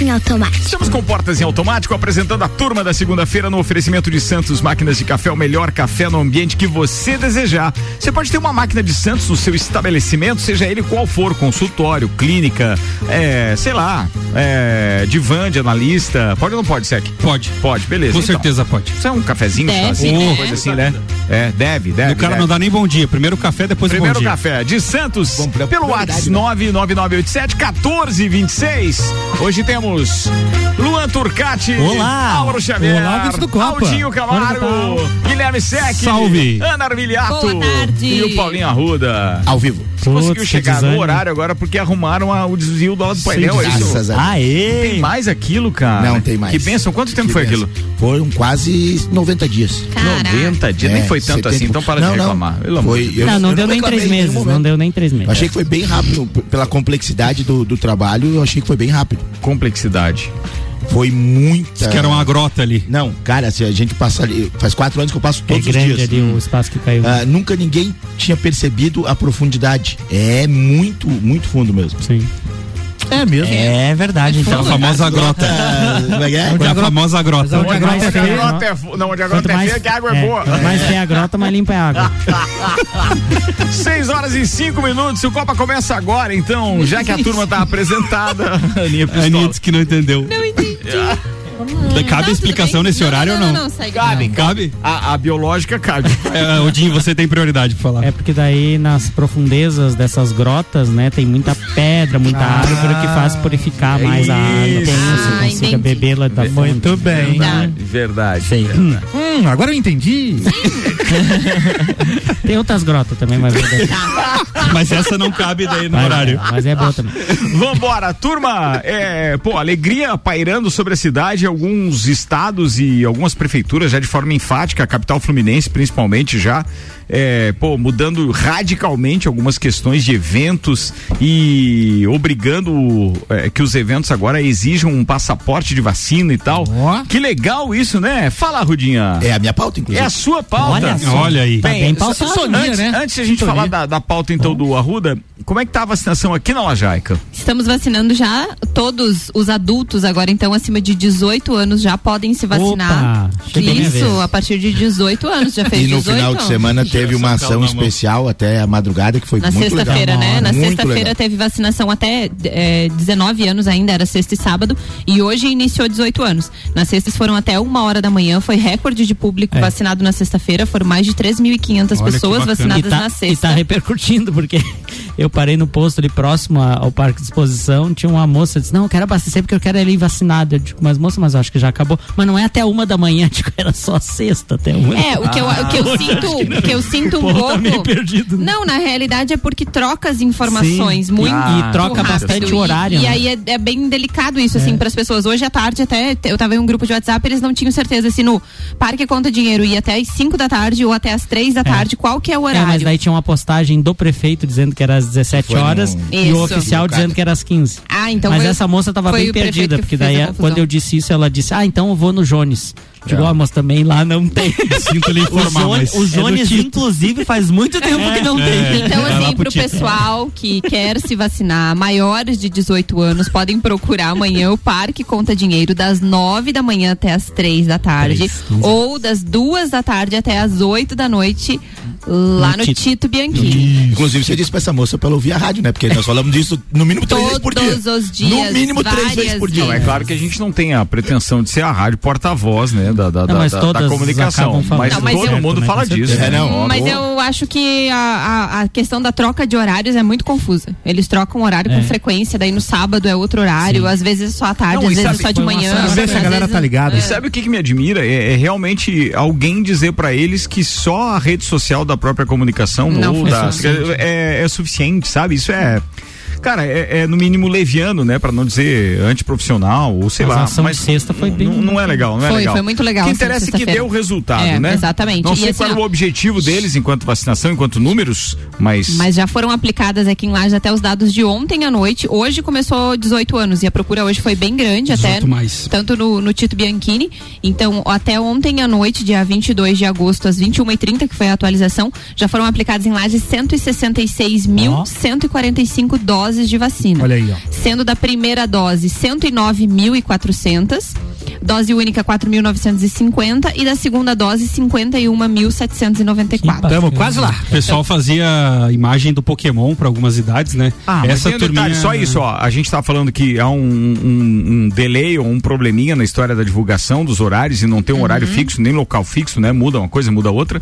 Portas em automático. Estamos com Portas em Automático apresentando a turma da segunda-feira no oferecimento de Santos Máquinas de Café, o melhor café no ambiente que você desejar. Você pode ter uma máquina de Santos no seu estabelecimento, seja ele qual for, consultório, clínica, é, sei lá, é, divã de analista. Pode ou não pode, Sec? Pode. Pode, beleza. Com então. certeza pode. Isso é um cafezinho, Deve, chazinho, né? uma coisa assim, né? É, deve, deve. o cara deve. não dá nem bom dia. Primeiro café, depois Primeiro bom dia. café de Santos Bom, pra- pelo WhatsApp né? 99987 1426. Hoje temos Luan Turcati. Olá. Álvaro Xavier. Olá, ouvintes do Copa. Aldinho Camargo. Guilherme Sec. Salve. Ana Armiliato. Boa tarde. E o Paulinho Arruda. Ao vivo. Você conseguiu Putz, chegar no horário agora porque arrumaram a- o desvio do lado do painel. é isso? Graças a Deus. Aê! Tem mais aquilo, cara? Não tem mais. Que benção. Quanto tempo Que foi benção. aquilo? Foram quase 90 dias. Caraca. 90 dias. Nem É, foi tanto 70 assim, então para não, de não. reclamar. Amor Foi, eu- não, não eu deu nem reclamei três meses. Não deu nem três meses. Eu achei que foi bem rápido, pela complexidade do, do trabalho, eu achei que foi bem rápido. Complexidade. Foi muita. Que era uma grota ali. Não, cara, se a gente passa ali. Faz quatro anos que eu passo É todos os grande dias. ali o espaço que caiu. Ah, nunca ninguém tinha percebido a profundidade. É muito, muito fundo mesmo. Sim. É mesmo. É verdade, É então. a famosa grota. Como é que é? A famosa grota. Onde a grota é feia, é Não, onde a grota é feia, que a água é, boa. mais feia a grota, mais limpa é a água. 6 horas e 5 minutos. O Copa começa agora, então, já que a turma tá apresentada. Aninha. Aninha disse que não entendeu. Não entendi. Cabe Não, explicação nesse horário não, ou não? não? Não, segue. Cabe, Não. Cabe? A, a biológica cabe. É, Odinho, você tem prioridade pra falar. É porque daí nas profundezas dessas grotas, né, tem muita pedra, muita árvore que faz purificar mais a água. Tem isso, Ah, consiga entendi. bebê-la da fonte. Muito bem. Tá. Verdade. Sei. Hum, agora eu entendi. Tem outras grotas também, mas, Mas essa não cabe daí no mas, horário. mas é boa também. Vambora, turma. É, pô, alegria pairando sobre a cidade, alguns estados e algumas prefeituras já de forma enfática, a capital fluminense principalmente já. É, pô, mudando radicalmente algumas questões de eventos e obrigando é, que os eventos agora exijam um passaporte de vacina e tal. Ó. Que legal isso, né? Fala, Rudinha. É a minha pauta, É inclusive. a sua pauta. Olha. Olha aí. Tá bem pautado. só Sintonia, antes, né? antes de a gente Sintonia. falar da, da pauta então do Arruda, como é que tá a vacinação aqui na Lajaica? Estamos vacinando já todos os adultos agora, então acima de 18 anos já podem se vacinar. Opa, Isso, a partir de 18 anos já fez E no 18 final de anos. semana teve uma ação especial até a madrugada que foi Na muito legal. sexta-feira, né? Na sexta-feira teve vacinação até é, 19 anos ainda, era sexta e sábado, e hoje iniciou 18 anos. Nas sextas foram até uma hora da manhã, foi recorde de público É. vacinado na sexta-feira, foram mais de 3.500 Olha que pessoas. E vacinadas tá, na e sexta. tá repercutindo, porque eu parei no posto ali próximo ao parque de exposição, tinha uma moça que disse, não, eu quero abastecer porque eu quero ir ali vacinado. Eu digo, mas moça, mas eu acho que já acabou. Mas não é até uma da manhã, digo, era só sexta até uma. É, o que eu, o que eu sinto, o que eu sinto um tá pouco. meio perdido, né? Não, na realidade é porque troca as informações Sim. muito E- e troca rápido. bastante E- o horário, E, né? aí é, é bem delicado isso, assim, para as pessoas. Hoje à tarde, até eu tava em um grupo de WhatsApp, eles não tinham certeza se no Parque Conta Dinheiro ia até as 5 da tarde ou até as 3 da tarde, qual que é o É, horário. mas daí tinha uma postagem do prefeito dizendo que era às 17 Foi no- horas e o oficial dizendo que era às 15. Ah, então mas foi- essa moça tava bem perdida, que porque daí quando eu disse isso, ela disse: "Ah, então eu vou no Jones". Digo, ó, mas também lá não tem. Sinto lhe O, informar, Jones, mas... o Jones, é tipo. inclusive, faz muito tempo que não tem. Então, Vai lá assim, pro pessoal que quer se vacinar, maiores de 18 anos, podem procurar amanhã o Parque Conta Dinheiro, das 9 da manhã até as 3 da tarde, Três, quinze. ou das 2 da tarde até as 8 da noite, lá No no Tito. Tito Bianchini. Inclusive, você disse pra essa moça pra ela ouvir a rádio, né? Porque nós falamos disso no mínimo três vezes por dia. Todos os dias, No mínimo três vezes por dia. Não, é claro que a gente não tem a pretensão de ser a rádio porta-voz, né, da, da, Não, da, mas da- todas da comunicação. Mas, Não, mas todo eu- mundo né, fala disso. né? É, não, Mas óbvio. eu acho que a, a, a questão da troca de horários é muito confusa. Eles trocam horário É. com frequência, daí no sábado é outro horário, às vezes é só à tarde, Não, às vezes sabe, só de manhã. Vamos ver se a galera tá ligada. E sabe o que, que me admira? É, é realmente alguém dizer pra eles que só a rede social da própria comunicação Não ou da, é, é suficiente, sabe? Isso é. Cara, é, é no mínimo leviano, né? Pra não dizer antiprofissional, ou sei Mas lá. a ação mas de sexta foi não- bem- Não, não é legal, não é Foi, legal. foi muito legal O que interessa é que deu o resultado, É, né? exatamente. Não E sei assim, qual era ó, o objetivo deles enquanto vacinação, enquanto números, mas. Mas já foram aplicadas aqui em Lages até os dados de ontem à noite. Hoje começou 18 anos e a procura hoje foi bem grande até. 18 mais. Tanto no, no Tito Bianchini. Então, até ontem à noite, dia 22 de agosto, às 21h30, que foi a atualização, já foram aplicadas em Lages 166.145 doses de vacina. Olha aí, ó. Sendo da primeira dose 109.400, dose única 4.950 e da segunda dose 51.794. Tamo quase lá. O pessoal fazia imagem do Pokémon para algumas idades, né? Ah, mas tem um detalhe, só isso, ó. A gente tá falando que há um, um, um delay ou um probleminha na história da divulgação dos horários e não tem um horário fixo, nem local fixo, né? Muda uma coisa, muda outra.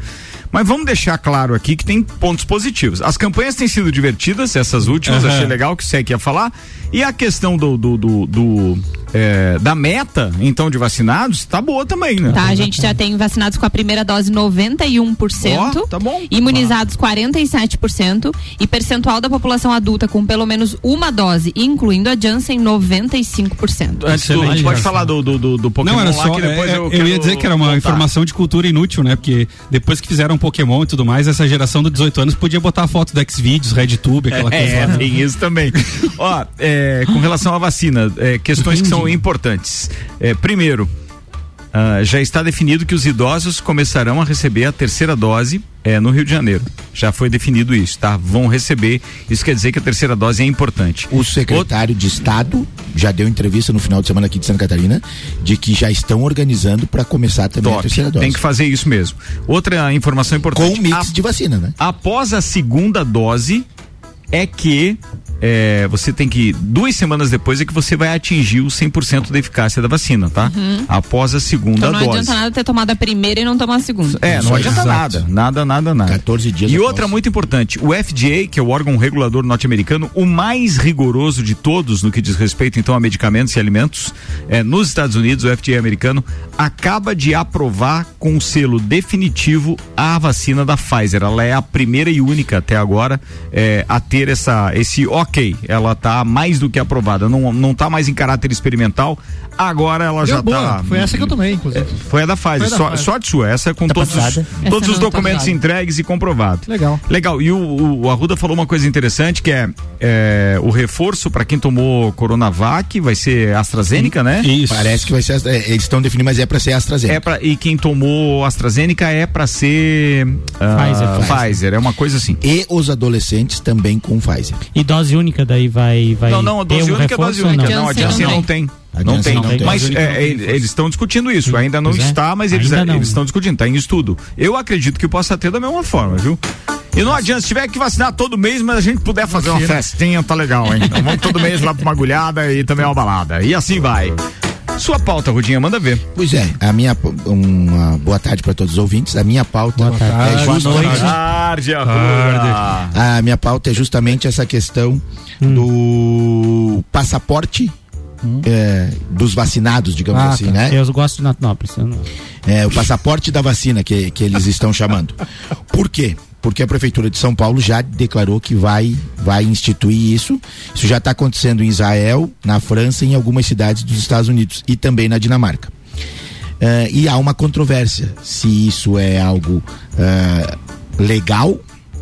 Mas vamos deixar claro aqui que tem pontos positivos. As campanhas têm sido divertidas, essas últimas, Aham. achei legal que o SEC ia falar. E a questão do, do, do- do, é, da meta, então, de vacinados, tá boa também, né? Tá, a gente já tem vacinados com a primeira dose 91%, Ó, tá bom. imunizados 47% e percentual da população adulta com pelo menos uma dose, incluindo a Janssen, 95%. Antes do, Excelente, pode já. falar do, do, do, do Pokémon Não, era lá, só. que depois é, eu, eu, quero ia dizer que era uma voltar. informação de cultura inútil, né? Porque depois que fizeram Pokémon e tudo mais, essa geração de 18 anos podia botar a foto do Xvideos, RedTube, aquela coisa É, lá. tem isso também. Ó, é, com relação à vacina, é, questões que são importantes. É, primeiro, ah, já está definido que os idosos começarão a receber a terceira dose é, no Rio de Janeiro. Já foi definido isso, tá? Vão receber. Isso quer dizer que a terceira dose é importante. O secretário de Estado já deu entrevista no final de semana aqui de Santa Catarina de que já estão organizando para começar também a Top. terceira dose. Tem que fazer isso mesmo. Outra informação Com importante. um mix de vacina, né? Após a segunda dose, é que é, você tem que, duas semanas depois, é que você vai atingir o 100% da eficácia da vacina, tá? Após a segunda Então não dose. adianta nada ter tomado a primeira e não tomar a segunda. É, não adianta exato. nada. Nada, nada, nada. 14 dias E após. outra muito importante, o FDA, que é o órgão regulador norte-americano, o mais rigoroso de todos no que diz respeito então a medicamentos e alimentos, é, nos Estados Unidos, o FDA americano, acaba de aprovar com o selo definitivo a vacina da Pfizer. Ela é a primeira e única até agora é, a ter essa, esse ok. Ela está mais do que aprovada. Não, não tá mais em caráter experimental. Agora ela já Deu boa. tá. Foi essa que eu tomei, inclusive. Foi a da Pfizer. Foi a da So- Pfizer. sorte sua. Essa é com Tá todos, os, todos Essa os tá documentos passada. entregues e comprovados. Legal. Legal. E o, o, o Arruda falou uma coisa interessante que é, é, o reforço para quem tomou Coronavac vai ser AstraZeneca, né? Isso. Parece que vai ser. É, eles estão definindo, mas é para ser AstraZeneca. É pra, e quem tomou AstraZeneca é para ser ah, Pfizer. Pfizer. É uma coisa assim. E os adolescentes também com Pfizer. E dose única daí vai. vai não, não, a ter dose um única é reforço dose única. não? Não, a Janssen não tem. A Não tem, não tem. mas é, eles estão discutindo isso. Ainda não é. está, mas eles eles estão discutindo. Está em estudo. Eu acredito que possa ter da mesma forma, viu? E não adianta, se tiver que vacinar todo mês, mas a gente puder fazer uma festinha, tá legal, hein? Então vamos todo mês lá pra uma agulhada e também uma balada. E assim vai. Sua pauta, Rudinha, manda ver. Pois é, a minha uma boa tarde para todos os ouvintes. A minha pauta Boa tarde. é Boa justamente noite. Tarde, Arruda. a minha pauta é justamente essa questão do passaporte é, dos vacinados, digamos Ah, assim, tá. né? Eu gosto de Natinópolis. não- É, o passaporte da vacina que, que eles estão chamando. Por quê? Porque a Prefeitura de São Paulo já declarou que vai, vai instituir isso. Isso já está acontecendo em Israel, na França e em algumas cidades dos Estados Unidos e também na Dinamarca. Eh, e há uma controvérsia se isso é algo eh, legal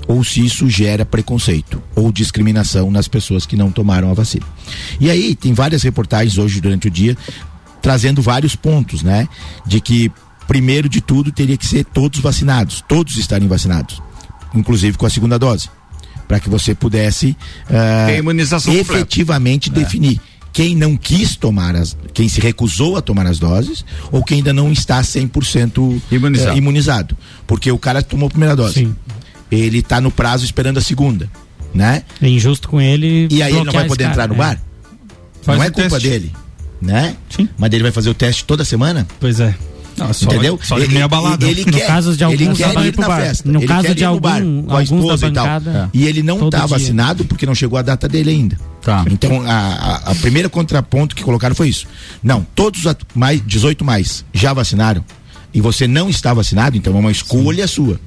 ou se isso gera preconceito ou discriminação nas pessoas que não tomaram a vacina. E aí tem várias reportagens hoje durante o dia trazendo vários pontos, né? De que primeiro de tudo teria que ser todos vacinados, todos estarem vacinados, inclusive com a segunda dose, para que você pudesse Tem imunização completa. efetivamente definir quem não quis tomar as, quem se recusou a tomar as doses ou quem ainda não está 100% Imunizado. eh, imunizado, porque o cara tomou a primeira dose. Sim. Ele está no prazo esperando a segunda, né? É injusto com ele. E aí ele não vai poder esse entrar cara, no é. bar? Faz não é culpa teste. dele, né? Sim. Mas ele vai fazer o teste toda semana? Pois é. Não, só, Entendeu? Só de meia balada. Ele No quer, caso de ele alguns quer da ir na bar. festa. No ele caso quer de ir no bar algum- com a esposa e tal. bancada, E ele não está vacinado porque não chegou a data dele ainda. Tá. Então, a, a, a primeira contraponto que colocaram foi isso. Não, todos os mais 18 mais já vacinaram e você não está vacinado, então é uma escolha sua.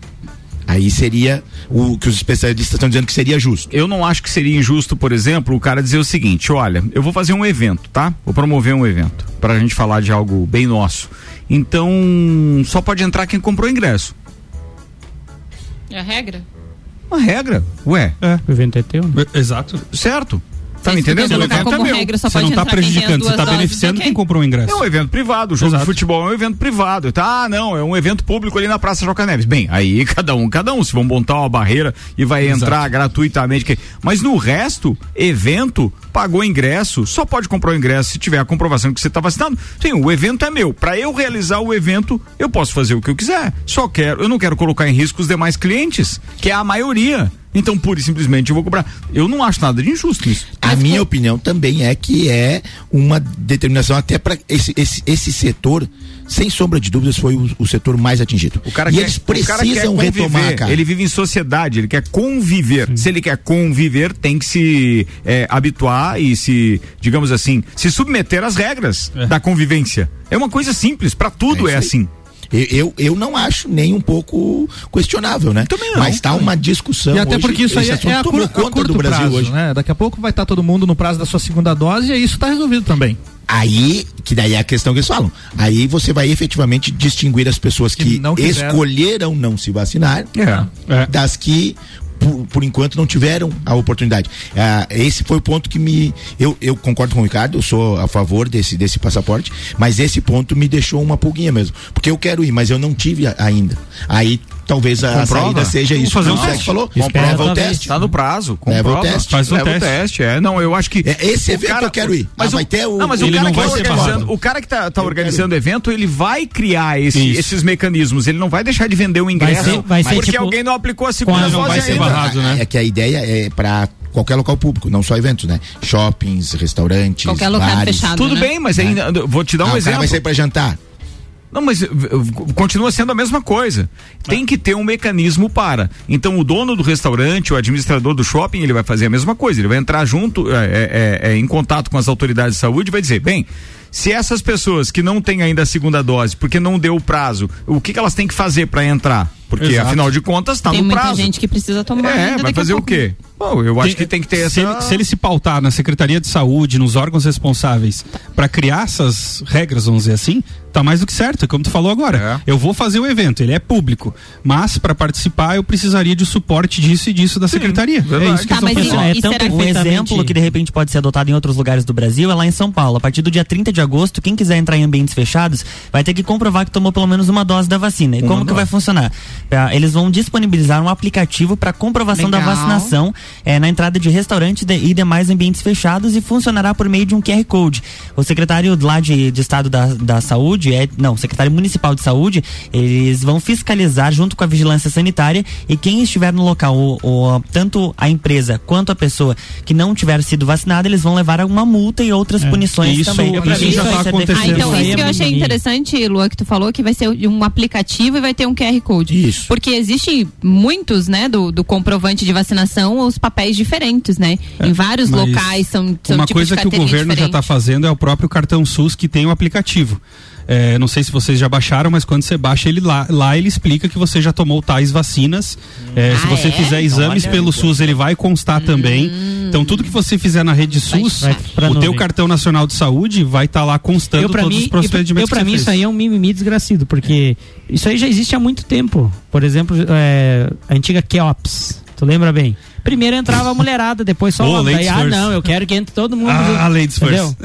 Aí seria o que os especialistas estão dizendo que seria justo. Eu não acho que seria injusto, por exemplo, o cara dizer o seguinte: olha, eu vou fazer um evento, tá? Vou promover um evento pra gente falar de algo bem nosso. Então, só pode entrar quem comprou ingresso. É a regra? Uma regra. Ué, O evento é teu. né? Exato. certo? Tá me entendendo? O evento é como meu. regra, só Você pode não tá as prejudicando, você tá doses, beneficiando quem comprou o ingresso. É um evento privado, o jogo Exato. de futebol é um evento privado. Tá, ah, não, é um evento público ali na Praça Joca Neves. Bem, aí cada um, cada um, se vão montar uma barreira e vai Exato. entrar gratuitamente. Mas no resto, evento, pagou ingresso, só pode comprar o ingresso se tiver a comprovação que você está vacinado. Sim, o evento é meu. Para eu realizar o evento, eu posso fazer o que eu quiser. Só quero, eu não quero colocar em risco os demais clientes, que é a maioria. Então, pura e simplesmente eu vou cobrar. Eu não acho nada de injusto nisso. A minha opinião também é que é uma determinação até para esse, esse, esse setor, sem sombra de dúvidas, foi o, o setor mais atingido. O cara e quer, eles o cara quer precisam conviver, retomar, cara. Ele vive em sociedade, ele quer conviver. Se ele quer conviver, tem que se é, habituar e se, digamos assim, se submeter às regras É. da convivência. É uma coisa simples, pra tudo É é, isso aí. assim. Eu, eu, eu não acho nem um pouco questionável, né? Também não, Mas está uma discussão. E até hoje, porque isso aí é, é a, cur, a curto do Brasil prazo, hoje. né? Daqui a pouco vai estar todo mundo no prazo da sua segunda dose e isso está resolvido também. Aí, que daí é a questão que eles falam. Aí você vai efetivamente distinguir as pessoas Que que, não escolheram não se vacinar É. das que por, por enquanto não tiveram a oportunidade. Ah, esse foi o ponto que me. Eu, eu concordo com o Ricardo, eu sou a favor desse, desse passaporte, mas esse ponto me deixou uma pulguinha mesmo. Porque eu quero ir, mas eu não tive ainda. Aí talvez a, Comprova. saída seja Vamos isso. fazer que um o Sérgio teste. falou. Espera, Leva o teste. Tá no prazo, Leva o comprova. teste. Faz o Leva teste. É, não, eu acho que. É, esse o evento eu quero ir. Mas Ah, vai o, ter o- não, mas ele o cara não que tá vai organizando, o cara que tá, tá organizando o evento, ele vai criar esse- esses mecanismos. Ele não vai deixar de vender o ingresso ser- vai ser porque tipo- alguém não aplicou a segunda Quando não dose vai ser ainda. barrado. né? É que a ideia é para qualquer local público, não só eventos, né? Shoppings, restaurantes, Qualquer bares. fechado. Tudo né? bem, mas ainda vou te dar Ah, um o cara exemplo. vai sair para jantar. Não, mas uh, continua sendo a mesma coisa. Tem que ter um mecanismo para. Então, o dono do restaurante, o administrador do shopping, ele vai fazer a mesma coisa. Ele vai entrar junto, é, é, é, em contato com as autoridades de saúde e vai dizer: bem, se essas pessoas que não têm ainda a segunda dose, porque não deu o prazo, o que, que elas têm que fazer para entrar? Porque, Exato. afinal de contas, está Tem no muita prazo. gente que precisa tomar. É, ainda vai fazer o quê? Bom, eu acho que tem que ter se essa. ele, se ele se pautar na Secretaria de Saúde, nos órgãos responsáveis, para criar essas regras, vamos dizer assim, tá mais do que certo, como tu falou agora. É. Eu vou fazer o evento, ele é público, mas para participar eu precisaria de suporte disso e disso da secretaria. verdade. É isso que Tá, mas e- e tão que- Um exemplo que de repente pode ser adotado em outros lugares do Brasil é lá em São Paulo. A partir do dia 30 de agosto, quem quiser entrar em ambientes fechados vai ter que comprovar que tomou pelo menos uma dose da vacina. E Uma como que dose. vai funcionar? Ah, Eles vão disponibilizar um aplicativo para comprovação da Legal. vacinação eh, na entrada de restaurantes de- e demais ambientes fechados e funcionará por meio de um QR Code. O secretário lá de, de Estado da, da Saúde, é, não, o secretário municipal de saúde, eles vão fiscalizar junto com a vigilância sanitária e quem estiver no local, o, o- tanto a empresa quanto a pessoa que não tiver sido vacinada, eles vão levar uma multa e outras punições Isso- também. isso Pra mim, já vai tá ser acontecendo. Ah, então Isso isso é que eu achei mimimi. interessante, Lua, que tu falou, que vai ser um aplicativo e vai ter um QR Code. Isso. Porque existem muitos, né, do, do comprovante de vacinação, os papéis diferentes, né? em vários locais são, são Uma tipos coisa de que o governo já está diferente. fazendo é o próprio cartão SUS que tem o aplicativo. É, não sei se vocês já baixaram, mas quando você baixa ele lá, lá ele explica que você já tomou tais vacinas. É, se Ah, você é? fizer exames Olha. pelo SUS, ele vai constar também. Então tudo que você fizer na rede SUS, Vai o teu cartão nacional de saúde vai estar lá constando Eu, todos mim, os eu, procedimentos eu, pra que mim você isso fez. aí é um mimimi desgracido, porque isso aí já existe há muito tempo. Por exemplo, é, a antiga Keops. Tu lembra bem? Primeiro entrava a mulherada, depois só Oh, o homem. ladies Daí, ah, first. não, eu quero que entre todo mundo. Ah, ladies entendeu?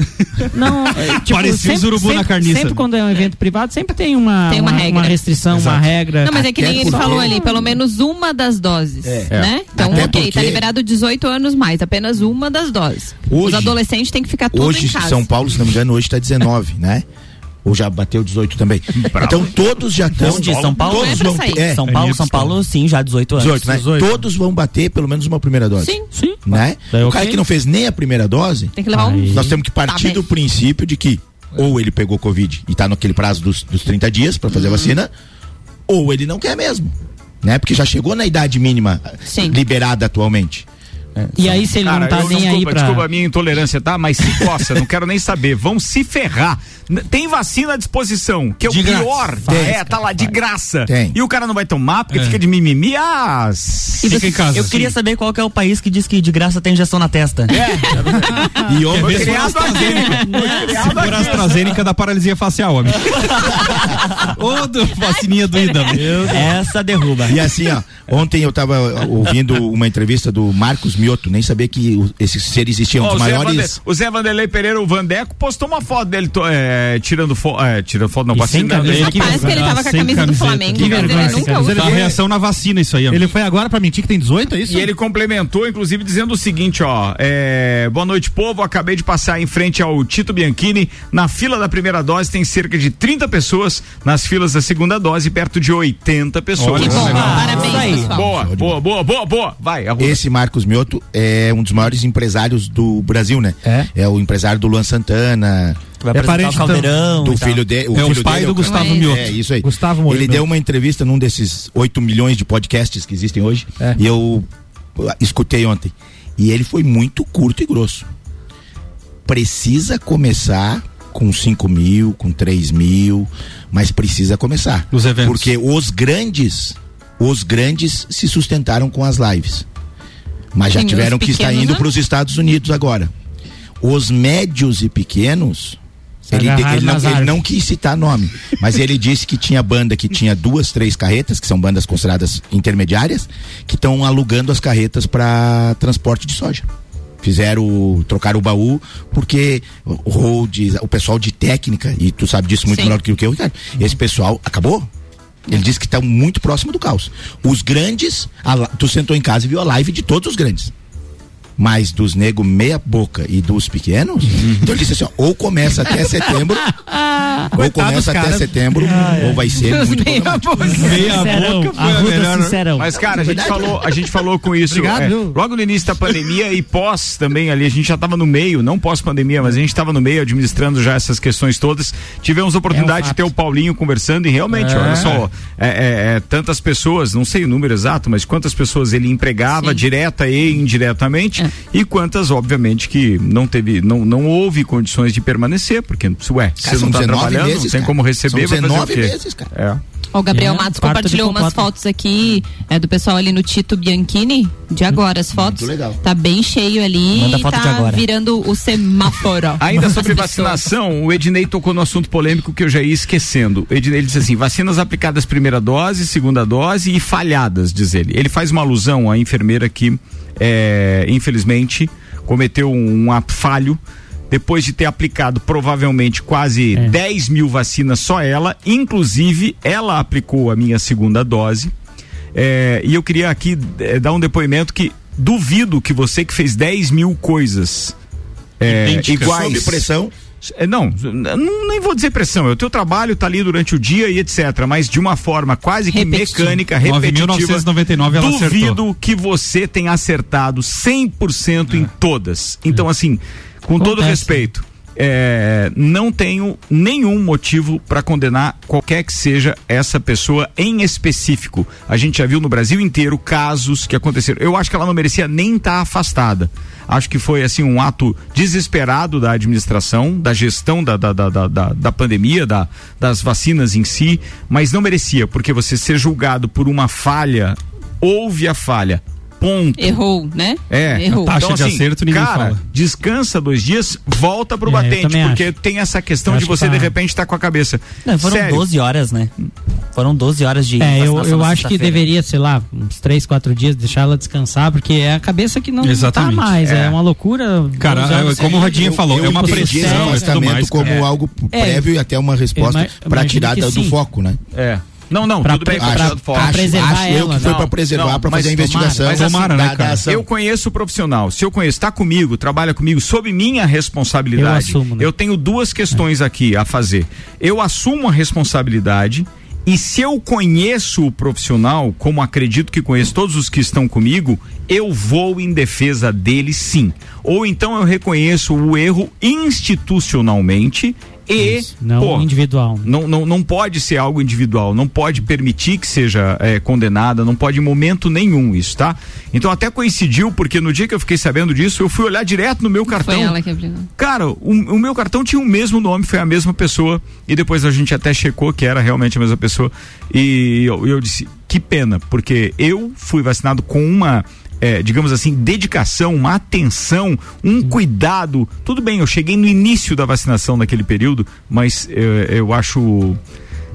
Não, é, tipo, Parecia os sempre, urubu na sempre- carniça. Sempre quando é um evento privado, sempre tem uma, Tem uma regra. restrição, uma Exato. regra. Não, mas é que Até nem ele porque- falou ali, pelo menos uma das doses, É. né? Então, Até ok, tá porque- liberado 18 anos mais, apenas uma das doses. Os Hoje- adolescentes têm que ficar tudo Hoje, em casa. São Paulo, se não me engano, hoje está 19, né? Ou já bateu 18 também. Então todos já estão. Onde? São Paulo? Todos é vão. É, São Paulo, São Paulo, sim, já 18 anos. 18, né? 18. Todos vão bater pelo menos uma primeira dose. Sim, Sim. Né? Daí o cara que não fez nem a primeira dose, tem que levar um. Nós temos que partir Tá do bem. princípio de que ou ele pegou Covid e tá naquele prazo dos, dos 30 dias para fazer a vacina, ou ele não quer mesmo. Né? Porque já chegou na idade mínima Sim. liberada atualmente. E aí, se ele Cara, não tá eu- nem desculpa, aí pra. desculpa a minha intolerância, tá? Mas se coça, não quero nem saber. Vão se ferrar. Tem vacina à disposição, que é o De graça. pior. Tem. é, tá lá de graça. Tem. E o cara não vai tomar porque É. fica de mimimi. Ah, s- Fica em casa. Eu queria saber qual que é o país que diz que de graça tem injeção na testa. É. E ver se criado aqui. Se for AstraZeneca da paralisia facial, amigo. Ô, do vacininha doida. Essa derruba. E assim, ó, ontem eu tava ouvindo uma entrevista do Marcos Mioto, nem sabia que o- esse ser existia, um dos o, Zé maiores. Vander- o Zé Vanderlei Pereira, o Vandeco, postou uma foto dele to- é, tirando, fo é, tirando foto, não, E ser- camisa. ele- Que Parece que ele tava com a camisa do camiseta. Flamengo, Que mas ele nunca usa. Tá a reação na vacina isso aí, amigo. Ele foi agora pra mentir que tem 18, é isso? E ele complementou, inclusive, dizendo o seguinte, ó, é, boa noite, povo, acabei de passar em frente ao Tito Bianchini, na fila da primeira dose tem cerca de 30 pessoas, nas filas da segunda dose, perto de 80 pessoas. Que bom, parabéns, aí. pessoal. Boa, boa, boa, boa, boa, vai, arruda. Esse Marcos Mioto é um dos maiores empresários do Brasil, né? É. o empresário do Luan Santana, Vai É parente, o caldeirão. do filho dele. É o filho pai dele, do o- Gustavo é, Mioto. É, isso aí. Gustavo Moreira Ele deu Mioto. uma entrevista num desses 8 milhões de podcasts que existem hoje. É. E eu escutei ontem. E ele foi muito curto e grosso. Precisa começar com 5 mil, com 3 mil, mas precisa começar. Os eventos. Porque os grandes, os grandes se sustentaram com as lives. Mas já Sim, tiveram que estar indo não. para os Estados Unidos agora. Os médios e pequenos, ele, ele não, ele não quis citar nome, mas ele disse que tinha banda que tinha duas, três carretas, que são bandas consideradas intermediárias, que estão alugando as carretas para transporte de soja. Fizeram, trocaram o baú, porque o road, o pessoal de técnica, e tu sabe disso muito Sim. melhor que o que eu, Ricardo, esse pessoal acabou. Ele disse que estão muito próximo do caos. Os grandes, a tu sentou em casa e viu a live de todos os grandes. Mas dos nego meia boca e dos pequenos, então ele disse assim, ó, ou começa até setembro, ou começa até setembro, ou vai ser muito. Meia Sincerão, boca foi a arruda melhor. né? sincerão. Mas, cara, a gente Verdade, falou, a gente falou com isso. Obrigado, é, logo no início da pandemia e pós também ali, a gente já estava no meio, não pós-pandemia, mas a gente estava no meio administrando já essas questões todas. Tivemos a oportunidade É um de ter o. Paulinho conversando e realmente, É. olha só, é, é, é, tantas pessoas, não sei o número exato, mas quantas pessoas ele empregava Sim. direta e indiretamente É. e quantas, obviamente, que não teve, não, não houve condições de permanecer, porque, ué, Cara, você não está 19 trabalhando, meses, não tem cara. como receber, São vai fazer o 19 quê? meses, cara. É. O Gabriel É, Matos compartilhou umas fotos aqui é, do pessoal ali no Tito Bianchini, de agora as fotos. legal. Tá bem cheio ali. Manda foto tá de agora. virando o semáforo. Ainda sobre vacinação, o Ednei tocou no assunto polêmico que eu já ia esquecendo. O Ednei disse assim: vacinas aplicadas primeira dose, segunda dose e falhadas, diz ele. Ele faz uma alusão à enfermeira que, é, infelizmente, cometeu um ato falho. Depois de ter aplicado provavelmente quase É. 10 mil vacinas, só ela, inclusive ela aplicou a minha segunda dose. É, e eu queria aqui é, dar um depoimento que duvido que você que fez 10 mil coisas é, iguais. Sob pressão, É, Não, não, nem vou dizer pressão. O teu trabalho tá ali durante o dia e etc. Mas de uma forma quase que Repetitivo. mecânica, repetitiva. 9.999 ela duvido acertou. que você tenha acertado 100% em todas. Então, assim, com todo Acontece. respeito, é, não tenho nenhum motivo para condenar qualquer que seja essa pessoa em específico. A gente já viu no Brasil inteiro casos que aconteceram. Eu acho que ela não merecia nem estar afastada. Acho que foi assim um ato desesperado da administração, da gestão da, da, da, da, da- da pandemia, da, das vacinas em si, mas não merecia, porque você ser julgado por uma falha, houve a falha. Ponto. Errou, né? É, Errou. Taxa de acerto, ninguém cara, fala. descansa dois dias, volta pro É, eu batente, porque acho. tem essa questão Eu de você tá- de repente estar com a cabeça. Não, foram Sério. 12 horas, né? Foram 12 horas de. É, eu, eu acho que deveria, sei lá, uns 3, 4 dias, deixar ela descansar, porque é a cabeça que não Exatamente. tá mais. É, É. uma loucura. Cara, horas é, como o Rodinho falou, é uma pressão afastamento mais. como cara. algo É. prévio e até uma resposta para tirar do foco, né? É. Não, não, Pra tudo bem, pre- pra- tirado fora. pra preservar acho eu ela, que foi não, para preservar, não, para mas fazer a tomara, investigação mas assim, Tomara, né, da, da cara? Eu conheço o profissional. Se eu conheço, está comigo, trabalha comigo, sob minha responsabilidade. Eu assumo, né? eu tenho duas questões aqui a fazer. Eu assumo a responsabilidade. E se eu conheço o profissional, como acredito que conheço todos os que estão comigo, eu vou em defesa dele sim. Ou então eu reconheço o erro institucionalmente e Isso, não pô, individual. não, não, não pode ser algo individual, não pode permitir que seja é, condenada, não pode em momento nenhum isso, tá? Então até coincidiu, porque no dia que eu fiquei sabendo disso, eu fui olhar direto no meu cartão. Foi ela que abriu. Cara, o, o meu cartão tinha o mesmo nome, foi a mesma pessoa, e depois a gente até checou que era realmente a mesma pessoa, e eu, eu disse, que pena, porque eu fui vacinado com uma. É, digamos assim, dedicação, uma atenção, um cuidado. Tudo bem, eu cheguei no início da vacinação naquele período, mas é, eu acho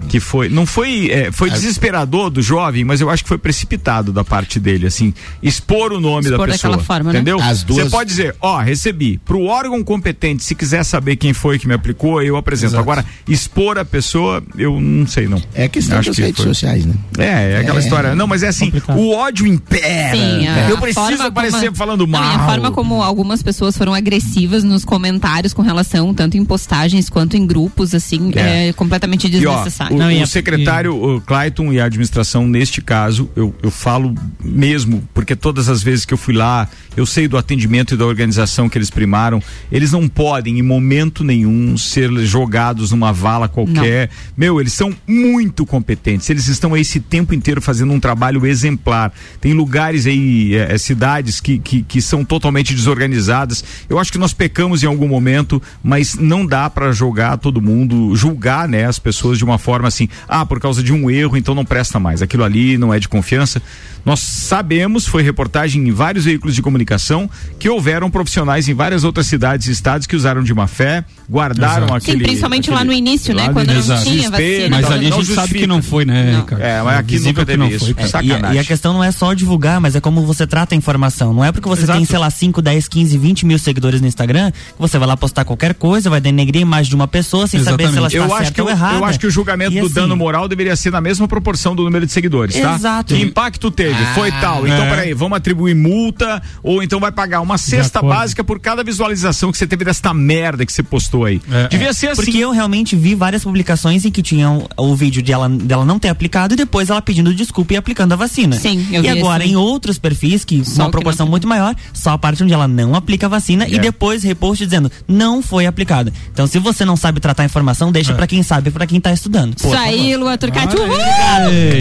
que foi não foi é, foi desesperador do jovem mas eu acho que foi precipitado da parte dele assim expor o nome Expor da pessoa daquela forma, né? entendeu As duas- você pode dizer ó recebi pro órgão competente se quiser saber quem foi que me aplicou eu apresento Exato. agora expor a pessoa eu não sei não É questão Acho das que redes foi. sociais, né? é, é aquela É. história. Não, mas é assim, Complicado. o ódio impera. Sim, a, eu a preciso aparecer como- falando Não, mal. e a forma como algumas pessoas foram agressivas nos comentários com relação, tanto em postagens quanto em grupos, assim, É. é, completamente E, ó, desnecessário. O, Não, e o a- secretário o Clayton e a administração, neste caso, eu, eu falo mesmo, porque todas as vezes que eu fui lá, eu sei do atendimento e da organização que eles primaram, eles não podem, em momento nenhum, ser jogados numa vala qualquer. Meu, eles são muito competentes, eles estão aí esse tempo inteiro fazendo um trabalho exemplar. Tem lugares aí, eh, cidades que, que, que são totalmente desorganizadas. Eu acho que nós pecamos em algum momento, mas não dá para jogar todo mundo, julgar, né, as pessoas de uma forma assim, ah, por causa de um erro, então não presta mais. Aquilo ali não é de confiança. Nós sabemos, foi reportagem em vários veículos de comunicação, que houveram profissionais em várias outras cidades e estados que usaram de má fé, guardaram Exato. aquele. Sim, principalmente lá aquele- no início, né? lá Quando não tinha vacina. Mas então, ali a não gente sabe que não foi, né, Não. Ricardo? É, mas aqui nunca que teve não isso. foi. É. E, sacanagem. e a questão não é só divulgar, mas é como você trata a informação. Não é porque você Exato. tem, sei lá, 5, 10, 15, 20 mil seguidores no Instagram que você vai lá postar qualquer coisa, vai denegrir a imagem de uma pessoa sem saber se ela Exatamente. está eu certa que, ou o- errada. eu acho que o julgamento E do assim, dano moral deveria ser na mesma proporção do número de seguidores, tá? Exato. Que impacto teve? Foi tal. Então, é. peraí, vamos atribuir multa ou então vai pagar uma cesta básica por cada visualização que você teve desta merda que você postou aí. É. Devia ser assim. Porque eu realmente vi várias publicações em que tinham o vídeo de ela, dela não ter aplicado e depois ela pedindo desculpa e aplicando a vacina. Sim, eu E vi agora esse. em outros perfis, que Só uma que proporção não muito maior, só a parte onde ela não aplica a vacina É. e depois repost dizendo não foi aplicada. Então se você não sabe tratar a informação, deixa pra quem sabe, pra quem tá estudando. Isso aí, Lua Turcati. Uhul!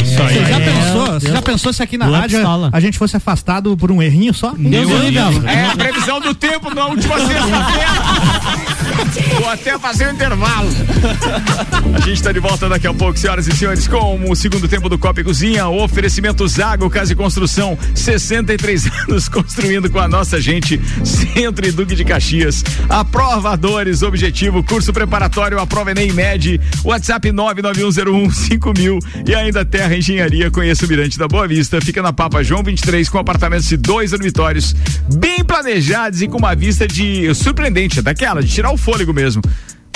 Isso Você aí. já É, pensou? Deus. Você já pensou se aqui na Boa rádio pistola. a gente fosse afastado por um errinho só? Deus livre. É a previsão do tempo na última sexta-feira. Vou até fazer o intervalo. A gente está de volta daqui a pouco, senhoras e senhores, com o segundo tempo do Copa e Cozinha. Oferecimento Zago Casa e Construção. 63 anos construindo com a nossa gente. Centro e Duque de Caxias. Aprovadores, objetivo, curso preparatório, aprova Enem Med. WhatsApp 991015000 e ainda Terra Engenharia. Conheça o Mirante da Boa Vista. Fica na Papa João 23 com apartamentos de dois dormitórios bem planejados e com uma vista de surpreendente, daquela, de tirar o fôlego mesmo.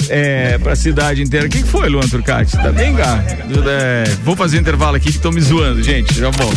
É, pra cidade inteira. O que, que foi, Luan Turcati? Tá bem, cara? É, vou fazer intervalo aqui que estão me zoando, gente. Já volto.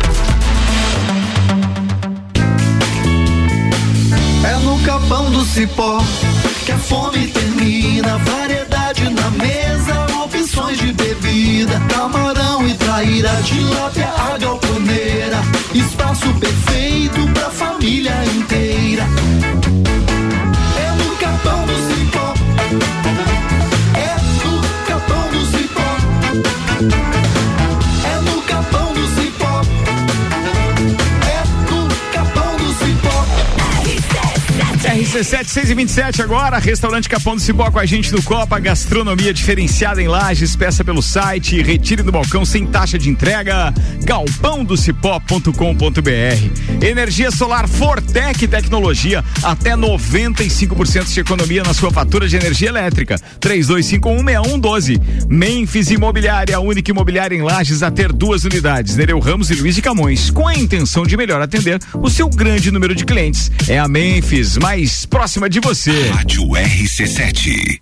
Capão do cipó que a fome termina. Variedade na mesa, opções de bebida. Camarão e traíra, tilápia, a galponeira. Espaço perfeito 17, 6 e 27 agora, restaurante Capão do Cipó com a gente do Copa, gastronomia diferenciada em lajes, peça pelo site, retire do balcão sem taxa de entrega, galpãodocipó.com.br. Energia solar Fortec Tecnologia, até 95% de economia na sua fatura de energia elétrica, 32516112. Memphis Imobiliária, única imobiliária em lajes a ter duas unidades, Nereu Ramos e Luiz de Camões, com a intenção de melhor atender o seu grande número de clientes. É a Memphis, mais próxima de você. Rádio RC7.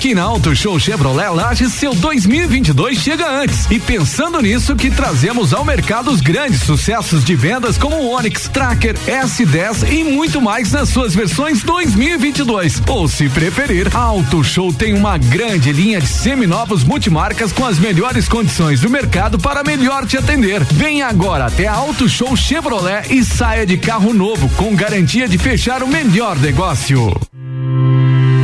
Aqui na Auto Show Chevrolet Lages, seu 2022 chega antes. E pensando nisso, que trazemos ao mercado os grandes sucessos de vendas como o Onix Tracker, S10 e muito mais nas suas versões 2022. Ou se preferir, a Auto Show tem uma grande linha de seminovos multimarcas com as melhores condições do mercado para melhor te atender. Venha agora até a Auto Show Chevrolet e saia de carro novo com garantia de fechar o melhor negócio.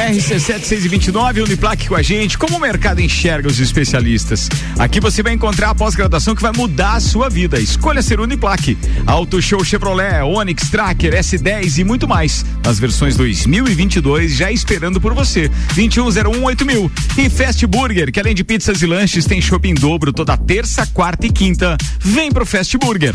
12. RC7 629, Uniplaque com a gente. Como o mercado enxerga os especialistas? Aqui você vai encontrar a pós-graduação que vai mudar a sua vida. Escolha ser Uniplaque. Auto Show Chevrolet, Onix Tracker, S10 e muito mais. Nas versões 2022, já esperando por você. 21018000. E Fast Burger, que além de pizzas e lanches, tem shopping dobro toda terça, quarta e quinta. Vem pro Fast Burger.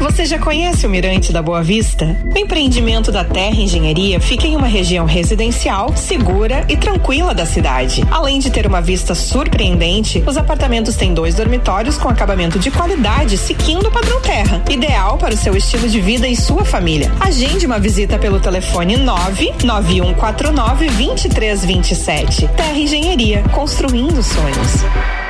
Você já conhece o Mirante da Boa Vista? O empreendimento da Terra Engenharia fica em uma região residencial, segura e tranquila da cidade. Além de ter uma vista surpreendente, os apartamentos têm dois dormitórios com acabamento de qualidade, seguindo o padrão Terra, ideal para o seu estilo de vida e sua família. Agende uma visita pelo telefone 99149 2327. Terra Engenharia, construindo sonhos.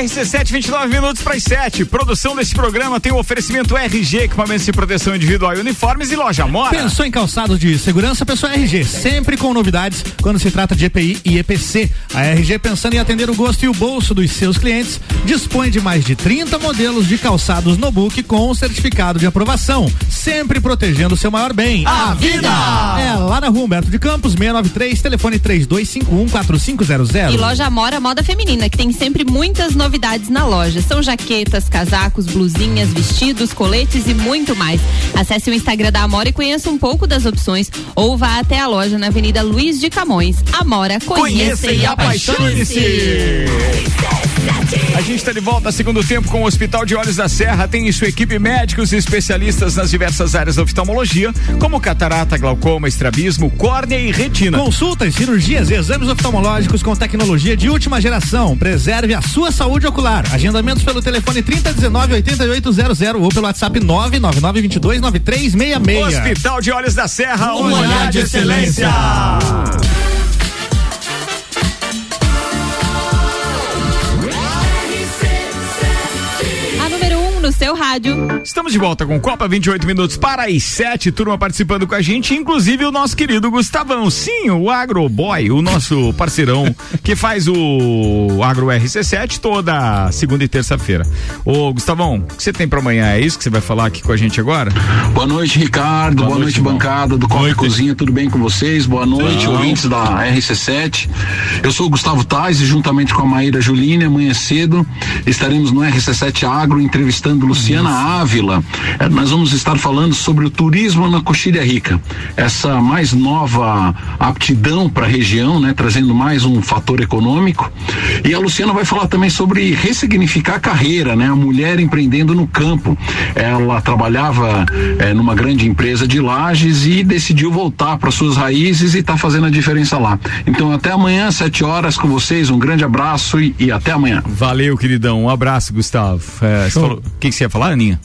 RC7, 29 minutos para as 7. Produção desse programa tem o oferecimento RG, equipamentos de proteção individual e uniformes e loja Mora. Pensou em calçados de segurança, pessoa RG, sempre com novidades quando se trata de EPI e EPC. A RG, pensando em atender o gosto e o bolso dos seus clientes, dispõe de mais de 30 modelos de calçados no book com certificado de aprovação, sempre protegendo o seu maior bem, A vida! É lá na rua Humberto de Campos, 693, telefone 32514500. E loja Amora Moda Feminina, que tem sempre muitas novidades na loja. São jaquetas, casacos, blusinhas, vestidos, coletes e muito mais. Acesse o Instagram da Amora e conheça um pouco das opções ou vá até a loja na Avenida Luiz de Camões. Amora, conheça, Conheça e apaixone-se. A gente está de volta segundo tempo com o Hospital de Olhos da Serra. Tem em sua equipe médicos e especialistas nas diversas áreas da oftalmologia, como catarata, glaucoma, estrabismo, córnea e retina. Consultas, cirurgias e exames oftalmológicos com tecnologia de última geração. Preserve a sua saúde ocular. Agendamentos pelo telefone 3019 8800 ou pelo WhatsApp 999 22 9366. Hospital de Olhos da Serra, Um olhar de excelência. A seu rádio. Estamos de volta com Copa 28 minutos para as 7, turma participando com a gente, inclusive o nosso querido Gustavão. Sim, o Agroboy, o nosso parceirão que faz o Agro RC7 toda segunda e terça-feira. Ô, Gustavão, o que você tem para amanhã? É isso que você vai falar aqui com a gente agora? Boa noite, Ricardo. Boa, noite, bancada do Copa e Cozinha. Tudo bem com vocês? Boa noite, Não. ouvintes da RC7. Eu sou o Gustavo Tais e juntamente com a Maíra Juline, amanhã cedo estaremos no RC7 Agro entrevistando Luciana Ávila. Eh, nós vamos estar falando sobre o turismo na Coxilha Rica. Essa mais nova aptidão para a região, né, trazendo mais um fator econômico. E a Luciana vai falar também sobre ressignificar a carreira, né, a mulher empreendendo no campo. Ela trabalhava eh, numa grande empresa de lajes e decidiu voltar para suas raízes e está fazendo a diferença lá. Então até amanhã, sete horas com vocês. Um grande abraço e, e até amanhã. Valeu, queridão. Um abraço, Gustavo. É, O que, que você ia falar, Aninha?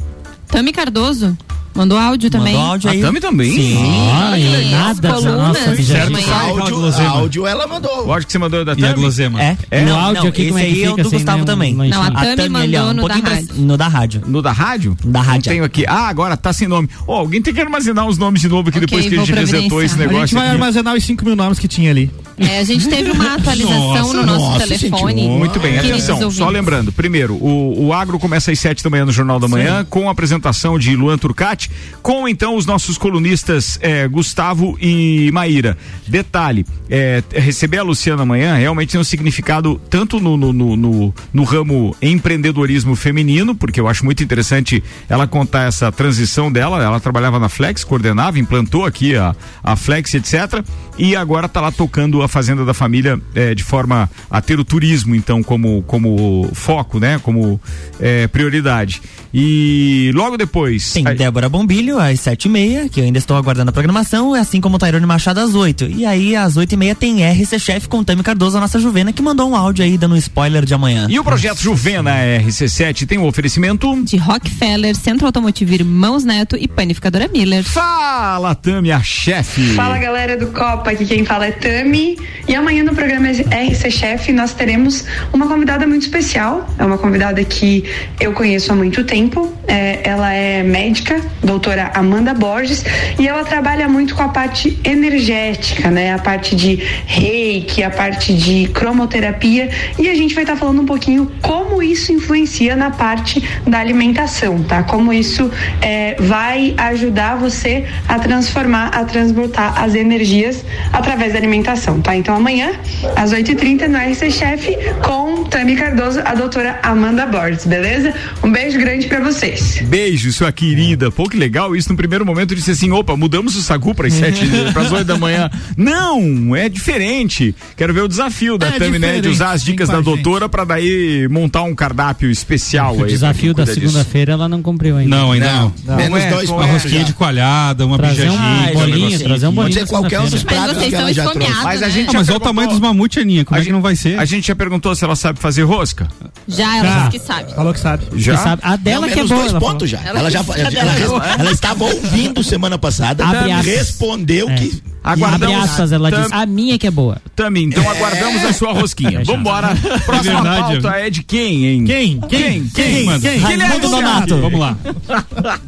Tami Cardoso. Mandou áudio também. Mandou áudio aí. A Tami também? Sim. Ai, nada, colunas nossa, manhã. Áudio, áudio ela mandou. O áudio que você mandou da E Tami? a glosema? É? É? Não, O áudio não, aqui, como é que aí é o fica do sem Gustavo nenhum- também. não a Tami mandou um no da pra- rádio. No da rádio. No da rádio? Da rádio. tenho aqui. Ah, agora tá sem nome. Ó, alguém tem que armazenar os nomes de novo aqui depois que a gente resetou esse providenciar. A gente negócio. vai aqui. armazenar os 5 mil nomes que tinha ali. É, a gente teve uma atualização no nosso telefone. Muito bem, atenção. Só lembrando, primeiro, o, Agro começa às sete da manhã no Jornal da Manhã, com a apresentação de Luan Turcati, com então os nossos colunistas eh, Gustavo e Maíra. Detalhe, eh, receber a Luciana amanhã realmente tem um significado tanto no, no, no, no- no ramo empreendedorismo feminino, porque eu acho muito interessante ela contar essa transição dela. Ela trabalhava na Flex, coordenava, implantou aqui a, a Flex, etc. E agora está lá tocando a Fazenda da Família eh, de forma a ter o turismo, então, como, como foco, né? Como eh, prioridade. E logo depois. Tem Débora Bombilho às sete e meia, que eu ainda estou aguardando a programação, assim como o Tairone Machado às oito. E aí, às oito e meia, tem RC Chef com Tami Cardoso, a nossa Juvena, que mandou um áudio aí dando um spoiler de amanhã. E o projeto Juvena RC7 tem um oferecimento De Rockefeller, Centro Automotivo Irmãos Neto e Panificadora Miller. Fala, Tami, a chefe. Fala galera do Copa, aqui quem fala é Tami. E amanhã no programa RC Chef nós teremos uma convidada muito especial. É uma convidada que eu conheço há muito tempo. É, ela é médica, doutora Amanda Borges, e ela trabalha muito com a parte energética, né? A parte de reiki, a parte de cromoterapia. E a gente vai estar falando um pouquinho como isso influencia na parte da alimentação, tá? Como isso é, vai ajudar você a transformar, a transmutar as energias através da alimentação, tá? Então amanhã, às 8h30, no RC Chef, com Tami Cardoso, a doutora Amanda Borges, beleza? Um beijo grande pra vocês. Beijo, sua querida. Pô, que legal isso. No primeiro momento eu disse assim: opa, mudamos o sagu para as sete, para as oito da manhã. Não, é diferente. Quero ver o desafio da É Tami, né? De usar as dicas da doutora para daí montar um cardápio especial O aí. desafio da segunda-feira ela não cumpriu ainda. Não, ainda não. Não, Menos é, dois Uma pontos rosquinha já. de coalhada, uma Trazer um bijajinha, bolinho, trazer um bolinho Pode ser qualquer um dos Mas pratos vocês que ela estão já trouxe. esfomeados, Mas a né? gente Ah, já mas olha o tamanho dos mamute, Aninha. Como é que não vai ser? A gente já perguntou se ela sabe fazer rosca. Já, ela disse que sabe. Falou que sabe. Já? Sabe, a dela Não, que é boa. dois ela pontos já. Ela já, ela, que ela, ela- ela estava ouvindo semana passada, respondeu É. que Abre Aguardamos. aspas, ela Tam- diz, a minha que é boa. Tami, então aguardamos a sua rosquinha. É. Vambora. Próxima verdade, pauta é de quem, hein? Quem? Quem? Quem? manda? Quem? Guilherme Raimundo Donato. Vamos lá.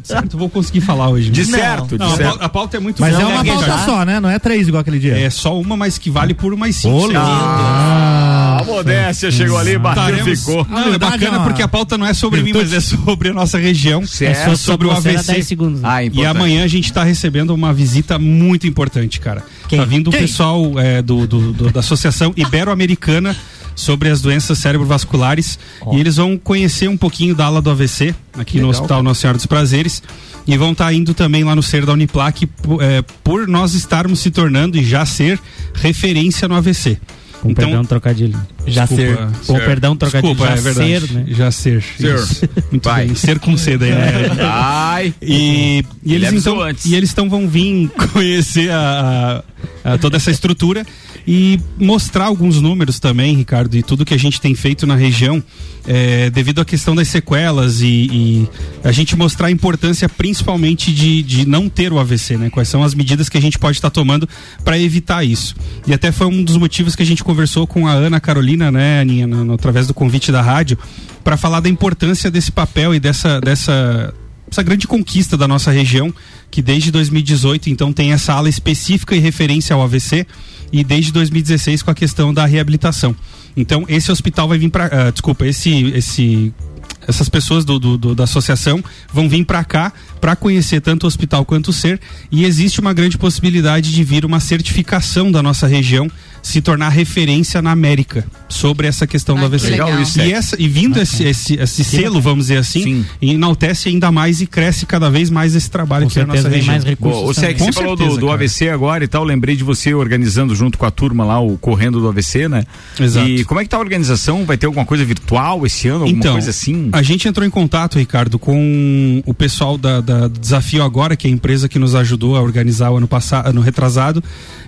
certo, vou conseguir falar hoje. De Não. certo, de Não, a certo. pauta- a pauta é muito Mas boa, é uma né, pauta já? só, né? Não é três igual aquele dia. É só uma, mas que vale por mais cinco. Ah, a modéstia chegou ali, bateu, ficou. Não, é Verdade, bacana é porque a pauta não é sobre mim, mas é sobre a nossa região. Certo. É sobre o AVC. 10 segundos. né? Ah, E amanhã a gente está recebendo uma visita muito importante, cara. Quem? Tá vindo o pessoal é, do, do- do- da Associação Ibero-Americana sobre as doenças cerebrovasculares e eles vão conhecer um pouquinho da ala do AVC aqui no Hospital Nossa Senhora dos Prazeres e vão estar indo também lá no Ser da Uniplac é, por nós estarmos se tornando e já ser referência no AVC. Com perdão, trocadilho. Já ser. Com perdão, trocadilho. Desculpa, já é verdade. ser, né? Já ser. Ser. Muito Vai. bem. Ser com C daí, né? Ai. E, e Ele eles então, antes. e eles então vão vir conhecer a, a- a toda essa estrutura e mostrar alguns números também, Ricardo, e tudo que a gente tem feito na região, é, devido à questão das sequelas e, e a gente mostrar a importância principalmente de, de não ter o AVC, né? Quais são as medidas que a gente pode estar tomando para evitar isso. E até foi um dos motivos que a gente conversou com a Ana Carolina, né, Aninha, no- no- através do convite da rádio, para falar da importância desse papel e dessa, dessa essa grande conquista da nossa região, que desde 2018 então tem essa ala específica e referência ao AVC e desde 2016 com a questão da reabilitação. Então esse hospital vai vir para, desculpa, esse esse essas pessoas do, do- do- da associação vão vir para cá para conhecer tanto o hospital quanto o ser e existe uma grande possibilidade de vir uma certificação da nossa região se tornar referência na América sobre essa questão do AVC. legal. Isso, e, é. essa, e vindo esse, esse, esse selo, vamos dizer assim, enaltece ainda mais e cresce cada vez mais esse trabalho Com que é a nossa região. mais recursos Bom, Sec, Com você falou do, do. AVC agora e tal, lembrei de você organizando junto com a turma lá o Correndo do AVC, né? Exato. E como é que tá a organização? Vai ter alguma coisa virtual esse ano? Alguma Então, coisa assim? a gente entrou em contato, Ricardo, com o pessoal da, da do Desafio Agora, que é a empresa que nos ajudou a organizar o ano passado, ano retrasado.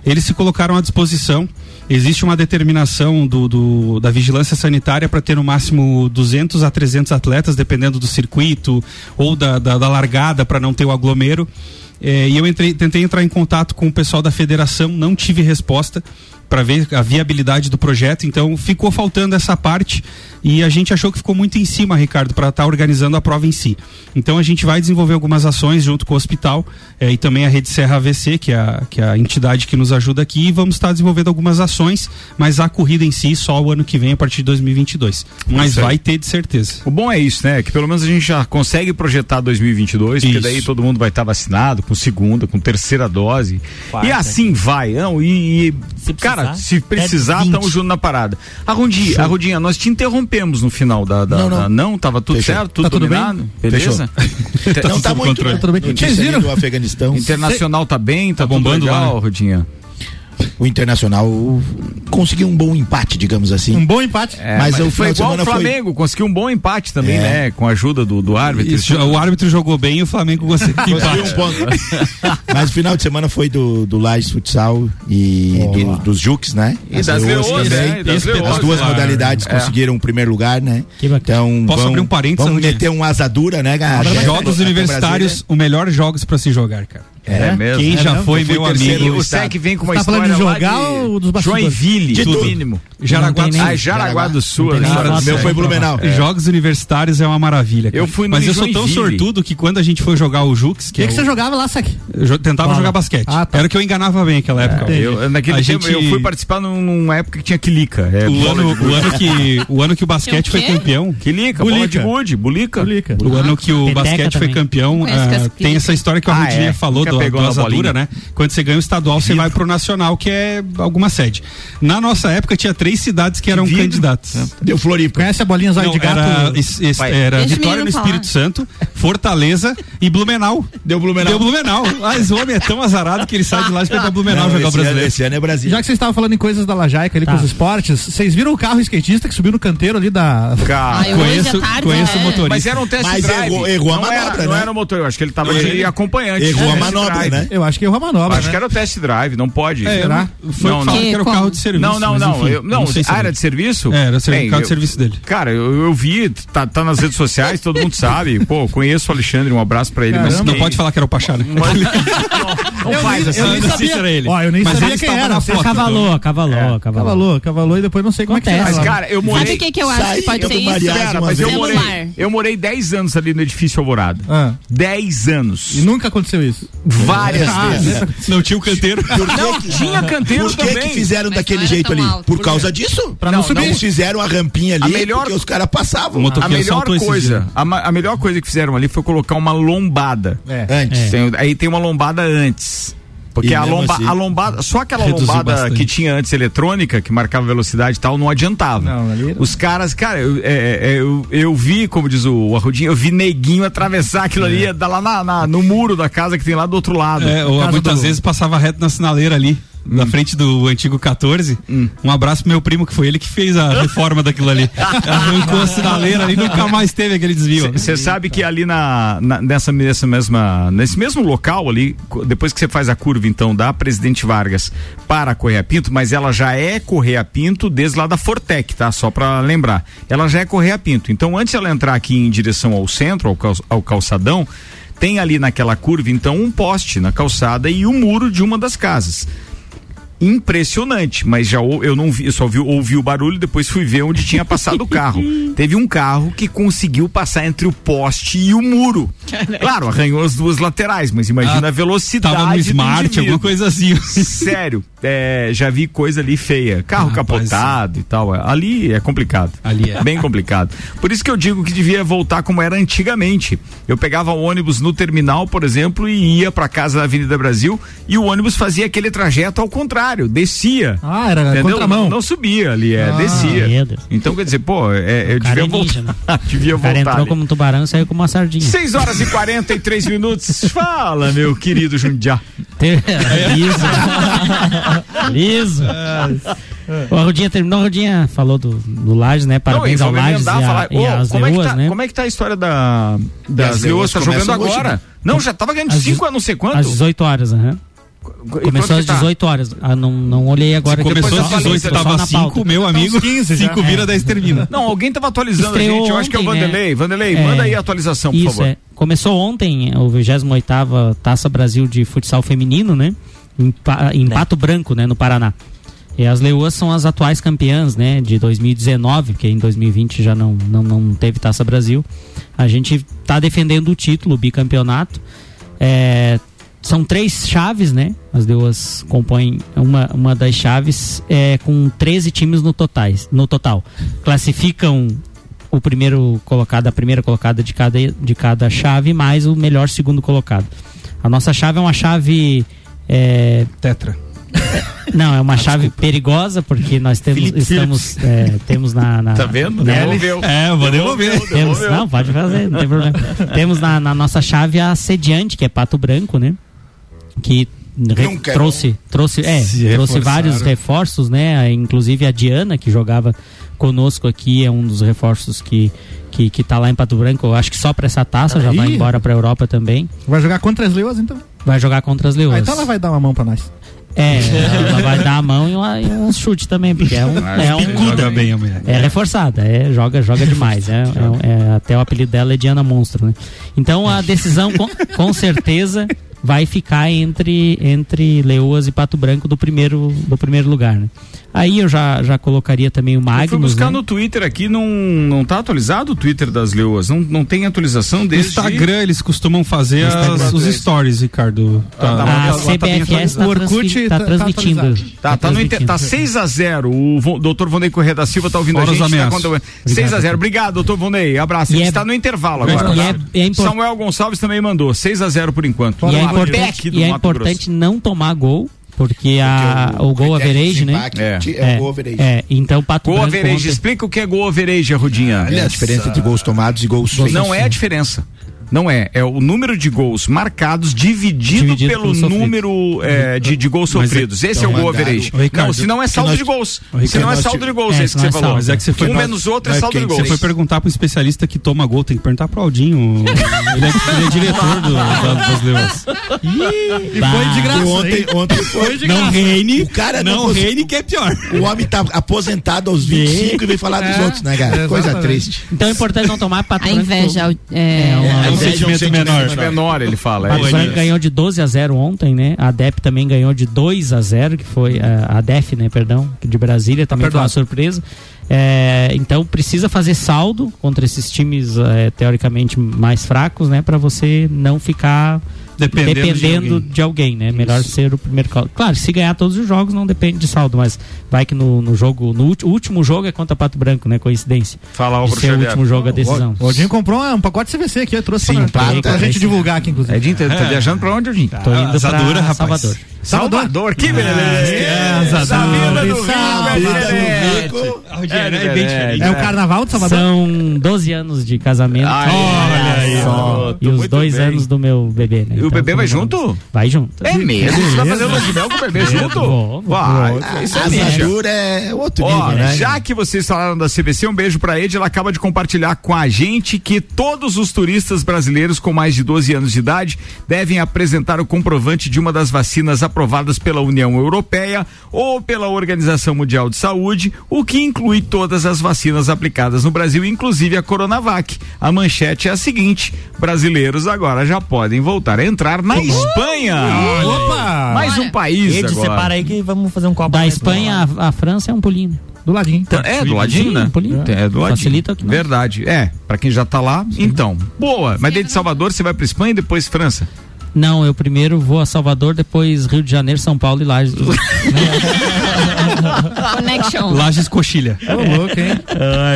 Eles se colocaram à disposição. Existe uma determinação do, do- da vigilância sanitária para ter no máximo 200 a 300 atletas, dependendo do circuito ou da, da, da largada, para não ter o aglomero. É, e eu entrei- tentei entrar em contato com o pessoal da federação, não tive resposta para ver a viabilidade do projeto, então ficou faltando essa parte e a gente achou que ficou muito em cima, Ricardo, para estar organizando a prova em si. Então a gente vai desenvolver algumas ações junto com o hospital eh, e também a Rede Serra AVC, que é a, que é a entidade que nos ajuda aqui, e vamos estar desenvolvendo algumas ações, mas a corrida em si só o ano que vem, a partir de 2022. Mas vai ter de certeza. O bom é isso, né? Que pelo menos a gente já consegue projetar 2022, porque Isso. daí todo mundo vai estar vacinado com segunda, com terceira dose. Quarta. E assim vai. Não, e, e, cara, precisar, se precisar, até 20. estamos junto na parada. A Rondinha, a Rondinha, nós te interrompemos no final da. da Não, não. da- não tava tudo Fechou. certo? Tudo Tá tudo bem? dominado? Beleza? Inter- Não tá muito, controle. né? Tudo bem. Vocês viram? do Afeganistão. Internacional tá bem, tá, Tá tudo bombando lá, legal, né? Rodinha. O Internacional conseguiu um bom empate, digamos assim. Um bom empate. É, Mas o foi final de igual o semana foi- Flamengo, conseguiu um bom empate também, É. né? Com a ajuda do, do árbitro. Isso, o árbitro jogou bem e o Flamengo conseguiu um ponto. Mas o final de semana foi do, do Lages Futsal e do- dos Juques, né? E das As leoas, também. né? E das As leoas, duas claro. modalidades É. conseguiram o primeiro lugar, né? Então, Posso vamos, abrir um parênteses, vamos meter um asadura, né, galera? Jogos universitários, o melhor jogos para se jogar, cara. É, mesmo. Quem É já mesmo? foi meu amigo. no Sec vem com uma Tá falando história de lá jogar ou dos bastidores? Joinville, De no tudo. mínimo. Jaraguá do Sul. nem- Ah, Jaraguá do Sul. Não tem né? Jaraguá do foto. meu Sul. foi Blumenau. Jogos universitários é uma maravilha. cara. Eu fui no Mas eu sou tão Joinville. sortudo que quando a gente foi jogar o Jux, O que, que, é que o- você jogava lá, eu jo- tentava Bola. jogar basquete. Ah, tá. Era que eu enganava bem naquela época. Eu, naquele A tempo gente- eu fui participar num- numa época que tinha quilica. É, O ano, de o ano que o ano que o basquete o foi campeão. Quilica, bola de Bulica. gude, bulica. O ano que o basquete foi campeão, ah, tem essa história que a Ah, Rudinha é. falou do, pegou do asadura, bolinha. né? Quando você ganha o estadual, você vai pro nacional, que é alguma sede. Na nossa época tinha três cidades que eram Vidro. candidatos. Deu Floripa. Conhece a bolinha zóio Não, de gato? era, es- era o Vitória no menino Espírito Santo, Fortaleza e Blumenau. Deu Blumenau. Deu Blumenau. Mas o homem é tão azarado que ele sai de lá e pra Blumenau Não, jogar o ano, brasileiro. esse ano é Brasil. Já que vocês estavam falando em coisas da Lajaica ali Tá. com os esportes, vocês viram o carro skatista que subiu no canteiro ali da. Cara, Ai, hoje Conheço, à tarde, conheço o é. motorista. mas era um teste Mas drive. errou- errou a não manobra, era, Não né? era motor, eu acho que ele tava de acompanhante. Errou a Teste manobra, drive. né? Eu acho que errou a manobra. Acho né? que era o teste drive, não pode. É, Será? Foi Não, não, não. que era o carro de serviço. Não, não, mas não. enfim, eu- não, sei se ah, era de serviço? É, era o Bem, carro de eu- serviço dele. Cara, eu, eu vi, tá, tá nas redes sociais, todo mundo sabe. Pô, conheço o Alexandre, um abraço pra ele. Mas Não pode falar que era o Pachá, né? Não, não faz assim. eu nem sabia. se era ele. Ó, eu nem Mas sabia ele quem era. foto. Cavalou, cavalou, cavalou. Cavalou, cavalou e depois não sei como é que. Mas, lá. cara, eu Sabe morei. o que, que eu acho que pode ser isso? Mas eu vez. morei, Celular. eu morei 10 anos ali no edifício Alvorada. Ah, 10 anos. e nunca aconteceu isso. Várias Ah, vezes. Não tinha o canteiro. Não, tinha canteiro Por que, fizeram daquele jeito ali? Por causa disso? Pra não subir. Eles fizeram a rampinha ali melhor- porque os caras passavam. A melhor coisa, a, melhor coisa que fizeram ali foi colocar uma lombada. É. Antes. Aí tem uma lombada antes. Porque a, lomba, assim, a lombada, só aquela lombada bastante. que tinha antes eletrônica, que marcava velocidade e tal, não adiantava. Não, ali era- Os caras, cara, eu, é, é, eu, eu vi, como diz o Arrudinho, eu vi neguinho atravessar aquilo ali, dar lá na, na- no muro da casa que tem lá do outro lado. É, ou muitas do- vezes passava reto na sinaleira ali. Na frente do antigo 14. Um abraço pro meu primo, que foi ele que fez a reforma daquilo ali. Arrancou a sinaleira ali, nunca mais teve aquele desvio. Você sabe que ali na, na- nessa, nessa mesma, nesse mesmo local ali, depois que você faz a curva então da Presidente Vargas para a Correia Pinto, mas ela já é Correia Pinto desde lá da Fortec, tá? Só para lembrar. Ela já é Correia Pinto. Então antes ela entrar aqui em direção ao centro, ao, cal- ao calçadão, tem ali naquela curva então um poste na calçada e o muro de uma das casas impressionante, mas já eu não vi, eu só vi, ouvi o barulho, depois fui ver onde tinha passado o carro. Teve um carro que conseguiu passar entre o poste e o muro. Claro, arranhou as duas laterais, mas imagina Ah, a velocidade. tava no Smart, alguma coisa assim. Sério, é, já vi coisa ali feia. Carro Ah, capotado e tal. Ali é complicado. Ali é. Bem complicado. Por isso que eu digo que devia voltar como era antigamente. Eu pegava o ônibus no terminal, por exemplo, e ia pra casa da Avenida Brasil e o ônibus fazia aquele trajeto ao contrário, descia. Ah, era Entendeu? contramão. Não subia ali, é, Ah, descia. Então, quer dizer, pô, é, eu devia é ninja, voltar. devia O cara voltar. entrou ali. como um tubarão e saiu como uma sardinha. 6 horas e 43 minutos. Fala, meu querido Jundiá. Liso. Liso. O Rodinha terminou, o Rodinha falou do, do Lages, né? Parabéns Não, ao Lages e, a, falar, e como, é tá, né? como é que tá a história da, das as leoas? leoas Tá jogando começam hoje, agora? né? Não, já tava ganhando Às 5 dezo- a não sei quanto. Às 18 horas, aham. quanto Começou às que tá? 18 horas. Ah, não, não olhei agora. Começou às só- 18, só tava na 5, pauta. meu amigo. 15 já. 5 vira, 10 termina. Não, alguém tava atualizando Estreou a gente. Eu acho que é o ontem, né? Vanderlei. Vanderlei, É. manda aí a atualização, por Isso, favor. é. Começou ontem o 28ª Taça Brasil de Futsal Feminino, né? Em, em Pato Branco, né? No Paraná. E as Leoas são as atuais campeãs, né? De 2019, porque em 2020 já não, não, não teve Taça Brasil. A gente tá defendendo o título, o bicampeonato. É, são três chaves, né? As Leoas compõem uma, uma das chaves é, com 13 times no, totais, no total. Classificam o primeiro colocado, a primeira colocada de cada, de cada chave, mais o melhor segundo colocado. A nossa chave é uma chave. é, Tetra. não, é uma chave perigosa, porque nós temos, Philip estamos, é, temos na, na- Tá vendo? na- Devolveu. É, vou devolver. temos, não, pode fazer, não tem problema. temos na, na nossa chave a sediante, que é Pato Branco, né? Que re- é trouxe, trouxe, é, trouxe reforçaram. vários reforços, né? Inclusive a Diana, que jogava conosco aqui, é um dos reforços que, que, que tá lá em Pato Branco. Eu acho que só para essa taça, já vai Aí. embora pra Europa também. Vai jogar contra as leoas, então? Vai jogar contra as Ah, Leoas. então ela vai dar uma mão pra nós. É, ela vai dar a mão e, uma, e um chute também, porque é um. É, um, Joga bem a mulher. é reforçada, é, joga, joga demais. É, é- é- até o apelido dela é Diana Monstro, né? Então a decisão com, com certeza vai ficar entre, entre Leoas e Pato Branco do primeiro, do primeiro lugar, né? Aí eu já, já colocaria também o Eu fui Magnus, buscar né? no Twitter aqui, não, não tá atualizado o Twitter das leoas. Não, não tem atualização No desde... Instagram eles costumam fazer as- os stories, Ricardo. Ah, tá, A tá, tá bem CBFS tá, O Orkut tá- tá tá transmitindo. Tá, tá, no inter... tá transmitindo. 6 a 0 O Vo- doutor Vonei Corrêa da Silva tá ouvindo Fora a gente. Tá contando- 6 a 0 Obrigado, doutor Vonei. Abraço. E Ele é- está no intervalo e agora. é- é impor- Samuel Gonçalves também mandou. 6 a 0 por enquanto. E é importante, e é importante não tomar gol, porque, a, o, gol critério de average, né? É. É, o gol average. É, então Pato Gol Branco average. ontem- Explica o que é gol average, Rodinha. É a diferença entre gols tomados e gols feitos. Não é a diferença. Não é. É o número de gols marcados dividido, Dividido pelo número é, de, de gols Mas é- sofridos. Esse é o gol average. Não, se não é saldo nós- de gols. Ricardo, Se não é saldo de gols, É, esse que não você é falou. Mas é que você foi um menos outro é saldo de gols. Você foi perguntar pro especialista que toma gol, tem que perguntar pro Aldinho. ele, é, ele é diretor do, da- das Leões. E Bah. foi de graça. Ontem, ontem foi. Não reine, O cara não, não reine que é pior. O homem tá aposentado aos 25 e vem falar dos É, outros, né, cara? Coisa triste. Então é importante não tomar Pato A inveja é, É, É é sentimento sentimento menor. menor. Ele fala. Pato É, ganhou de 12 a 0 ontem, né? A DEP também ganhou de 2 a 0, que foi eh, a DEF, né, perdão, de Brasília também foi uma surpresa. É, então precisa fazer saldo contra esses times eh, teoricamente mais fracos, né, para você não ficar Dependendo de dependendo alguém. de alguém, né? Melhor ser o primeiro. colo- Claro, se ganhar todos os jogos não depende de saldo, mas vai que no, no jogo, no o último jogo é contra Pato Branco, né? Coincidência. Fala, De Álvaro ser o último jogo a decisão. O Odinho comprou um pacote CVC aqui, eu trouxe Sim, pra, pra é gente isso. divulgar aqui, inclusive. É, Dinho, tá, tá viajando pra onde, Dinho? Tô indo Asadura, pra rapaz. Salvador. Salvador, que beleza! é, do é. É. É o carnaval de Salvador? São 12 anos de casamento. Ai, Olha aí, e os dois bem. anos do meu bebê, né? O o bebê vai junto? Vai junto. É mesmo? Você vai fazer lua de mel com o bebê junto? Vou, vou. Vai, isso é asadura é outro Ó, nível, né? já que vocês falaram da CVC, um beijo pra Ed. Ela acaba de compartilhar com a gente que todos os turistas brasileiros com mais de 12 anos de idade devem apresentar o comprovante de uma das vacinas aprovadas pela União Europeia ou pela Organização Mundial de Saúde, o que inclui todas as vacinas aplicadas no Brasil, inclusive a Coronavac. A manchete é a seguinte: brasileiros agora já podem voltar a entrar na Espanha. Opa! Mais um país Ed, agora. separa aí que vamos fazer um copo. Da Espanha à à França é um pulinho. Do ladinho. Então, é, do ladinho, Sim, né? pulinho. É, do ladinho. Facilita que não. Verdade. É, pra quem já tá lá, então. Boa. Mas desde Salvador você vai pra Espanha e depois França. Não, eu primeiro vou a Salvador, depois Rio de Janeiro, São Paulo e Lages. Connection. Lages Coxilha. Ô, louco, hein?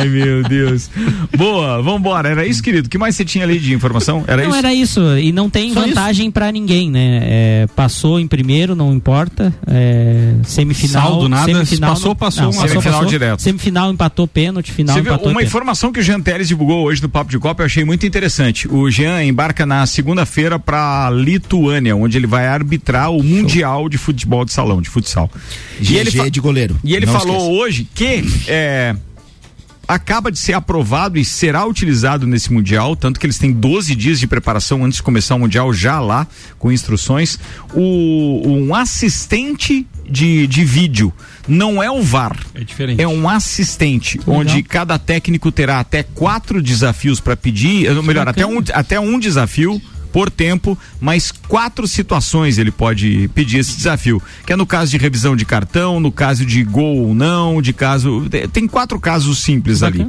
Ai, meu Deus. Boa, vambora. Era isso, querido. O que mais você tinha ali de informação? Era não isso? era isso e não tem Só vantagem pra ninguém, né? É, passou em primeiro, não importa. É, semifinal, Saldo, nada. semifinal, Passou, passou, não, uma- Semifinal direto. Semifinal empatou pênalti, final Você viu empatou uma pênalti. informação que o Jean Teles divulgou hoje no Papo de Copa, eu achei muito interessante. O Jean embarca na segunda-feira para Lituânia, onde ele vai arbitrar o Mundial de Futebol de Salão, de futsal. GG ele fa- de goleiro. E ele Não falou esqueça. hoje que é, acaba de ser aprovado e será utilizado nesse Mundial, tanto que eles têm 12 dias de preparação antes de começar o Mundial, já lá, com instruções. O, um assistente de, de vídeo. Não é o VAR. É diferente. É um assistente, onde cada técnico terá até quatro desafios para pedir, ou melhor, até um, até um desafio por tempo, mas quatro situações ele pode pedir esse desafio, que é no caso de revisão de cartão, no caso de gol ou não, de caso tem quatro casos simples ali.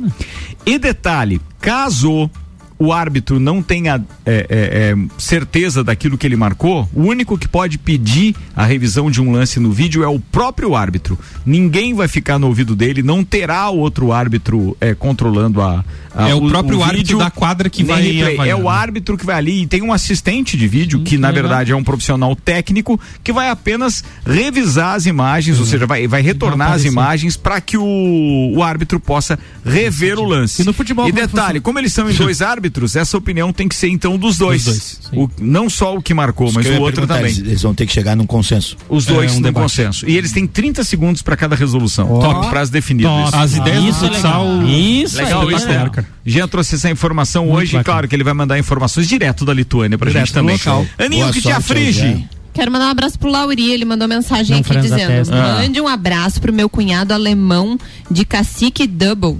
E detalhe, caso o árbitro não tenha é, é, é, certeza daquilo que ele marcou, o único que pode pedir a revisão de um lance no vídeo é o próprio árbitro. Ninguém vai ficar no ouvido dele, não terá outro árbitro é, controlando a, a- É o próprio árbitro da quadra que vai replay. É o árbitro que vai ali e tem um assistente de vídeo que na verdade é um profissional técnico que vai apenas revisar as imagens, ou seja, vai, vai retornar as imagens para que o, o árbitro possa rever o lance. E no futebol, E é detalhe, como eles são em dois árbitros, essa opinião tem que ser então dos dois. dois, O- não só o que marcou, mas Isso o outro também. Eles, eles vão ter que chegar num consenso. Os dois É um no debate. consenso. E eles têm 30 segundos para cada resolução. Top. Prazo definido. Top. Isso. As ideias Isso do é futsal. legal. Isso Legal isso, legal. né? Jean trouxe essa informação Muito hoje, bacana. claro que ele vai mandar informações direto da Lituânia pra Direto gente também. local. Aninho, Boa que te aflige. Jean. Quero mandar um abraço pro Lauri, ele mandou mensagem Não aqui dizendo. Ah. mande um abraço pro meu cunhado alemão de Cacique Double.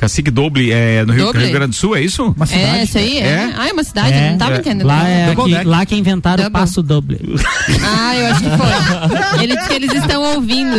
Cacique Doble é no Rio, Doble? Rio Grande do Sul, é isso? Uma cidade. É, isso aí é. É? Ah, é uma cidade? É. não tava É. entendendo. Lá, é deck. lá que inventaram o Double. passo doble. Ah, eu acho que foi. Ele disse que eles estão ouvindo.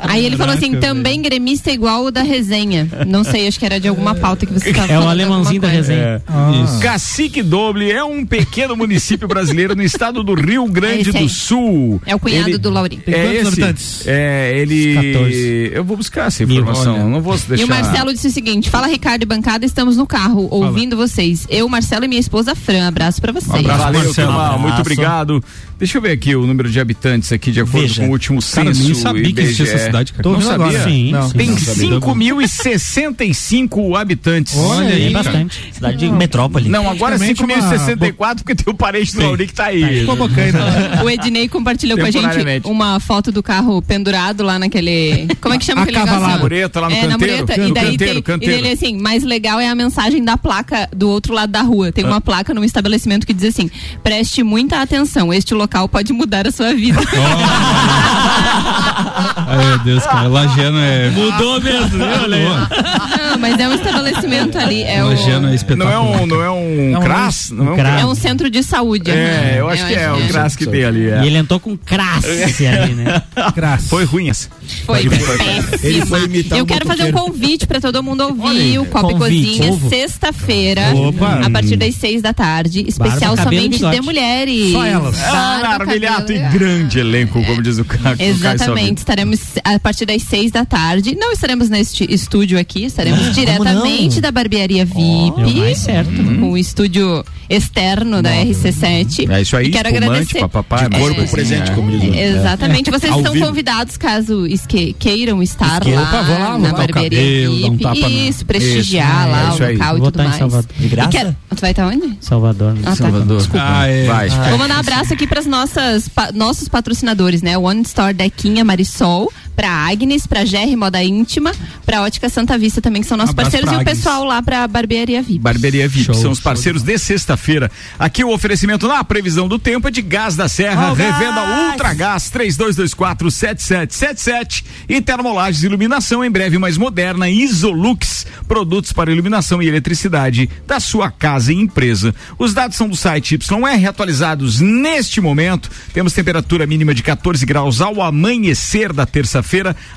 Aí ele falou assim: também gremista igual o da resenha. Não sei, acho que era de alguma pauta que você estava É o falando. alemãozinho da resenha. É. Cacique Doble é um pequeno município brasileiro no estado do Rio Grande É do Sul. É o cunhado Ele- do Lauri. Tem é quantos esse. habitantes? É, ele. 14. Eu vou buscar essa informação. Olha. Não vou deixar. Marcelo disse o seguinte: fala Ricardo e bancada, estamos no carro, ouvindo vocês. Eu, Marcelo e minha esposa Fran. Abraço pra vocês. Um abraço, Valeu, Marcelo. turma. Abraço. Muito obrigado. Deixa eu ver aqui o número de habitantes aqui, de acordo Veja. com o último Cara, eu censo. nem sabia que existia IBGE. essa cidade, cara. Tô Não sabia? agora. Sim, Não. sim. Tem Não, 5.065 habitantes. Olha aí, É bastante. Cidade de metrópole. Não, agora Praticamente 5.064 porque tem o parente do Lauri que tá aí. Ficou bocaina. O Ednei compartilhou com a gente uma foto do carro pendurado lá naquele. Como é que chama aquele negócio? Acavalado. Mureta lá no é, na canteiro. mureta. No E daí canteiro, tem, canteiro. E ele assim, mais legal é a mensagem da placa do outro lado da rua. Tem Ah. uma placa num estabelecimento que diz assim: preste muita atenção, este local pode mudar a sua vida. Ai, meu Deus, cara. Lagiano é. Mudou mesmo, olha aí. Não, mas é um estabelecimento ali. É, o- Lagiano é Não é espetacular. um, não é um É um crass? Não é um crass. é um centro de saúde. É, aham. eu acho que é o que crass que tem ali. é. E ele entrou com crasse ali, né? Graças. Foi ruim essa. Foi Ele péssima. foi imitar Eu um quero fazer um convite pra todo mundo ouvir aí, o Copa e convite. Cozinha sexta-feira, a partir das seis da tarde, especial e somente de mulheres. Só elas. Ah, Barba, Armilhato e grande elenco, como diz o Caio. Exatamente, estaremos a partir das seis da tarde. Não estaremos neste estúdio aqui, estaremos diretamente da barbearia VIP. deu mais certo. Com o estúdio externo da RC7. É isso aí, E quero agradecer. papapá, De corpo é, presente, é. como diz o- Exatamente. Vocês Ao estão vivo. convidados caso esque- queiram estar Esque- lá, Opa, lá, na barbearia dar um tapa na- Isso, prestigiar Isso, lá é o local e tudo estar em mais. Salvador. De graça? E quer- Tu vai estar onde? Salvador. né? Ah, tá. Salvador. Ah, é. Vai. Vou mandar um abraço aqui para nossas pa- nossos patrocinadores, né? One Store Dequinha Marisol, pra Agnes, pra GR Moda Íntima, pra Ótica Santa Vista também, que são nossos Abraço parceiros, e o Agnes. pessoal lá pra Barbearia VIP. Barbearia VIP, Show, são os show parceiros de sexta-feira. Aqui o oferecimento na previsão do tempo é de Gás da Serra, Ó, revenda gás! Ultra Gás 32247777 e Termolages Iluminação em breve mais moderna, Isolux, produtos para iluminação e eletricidade da sua casa e empresa. Os dados são do site YR atualizados neste momento. Temos temperatura mínima de 14 graus ao amanhecer da terça-feira,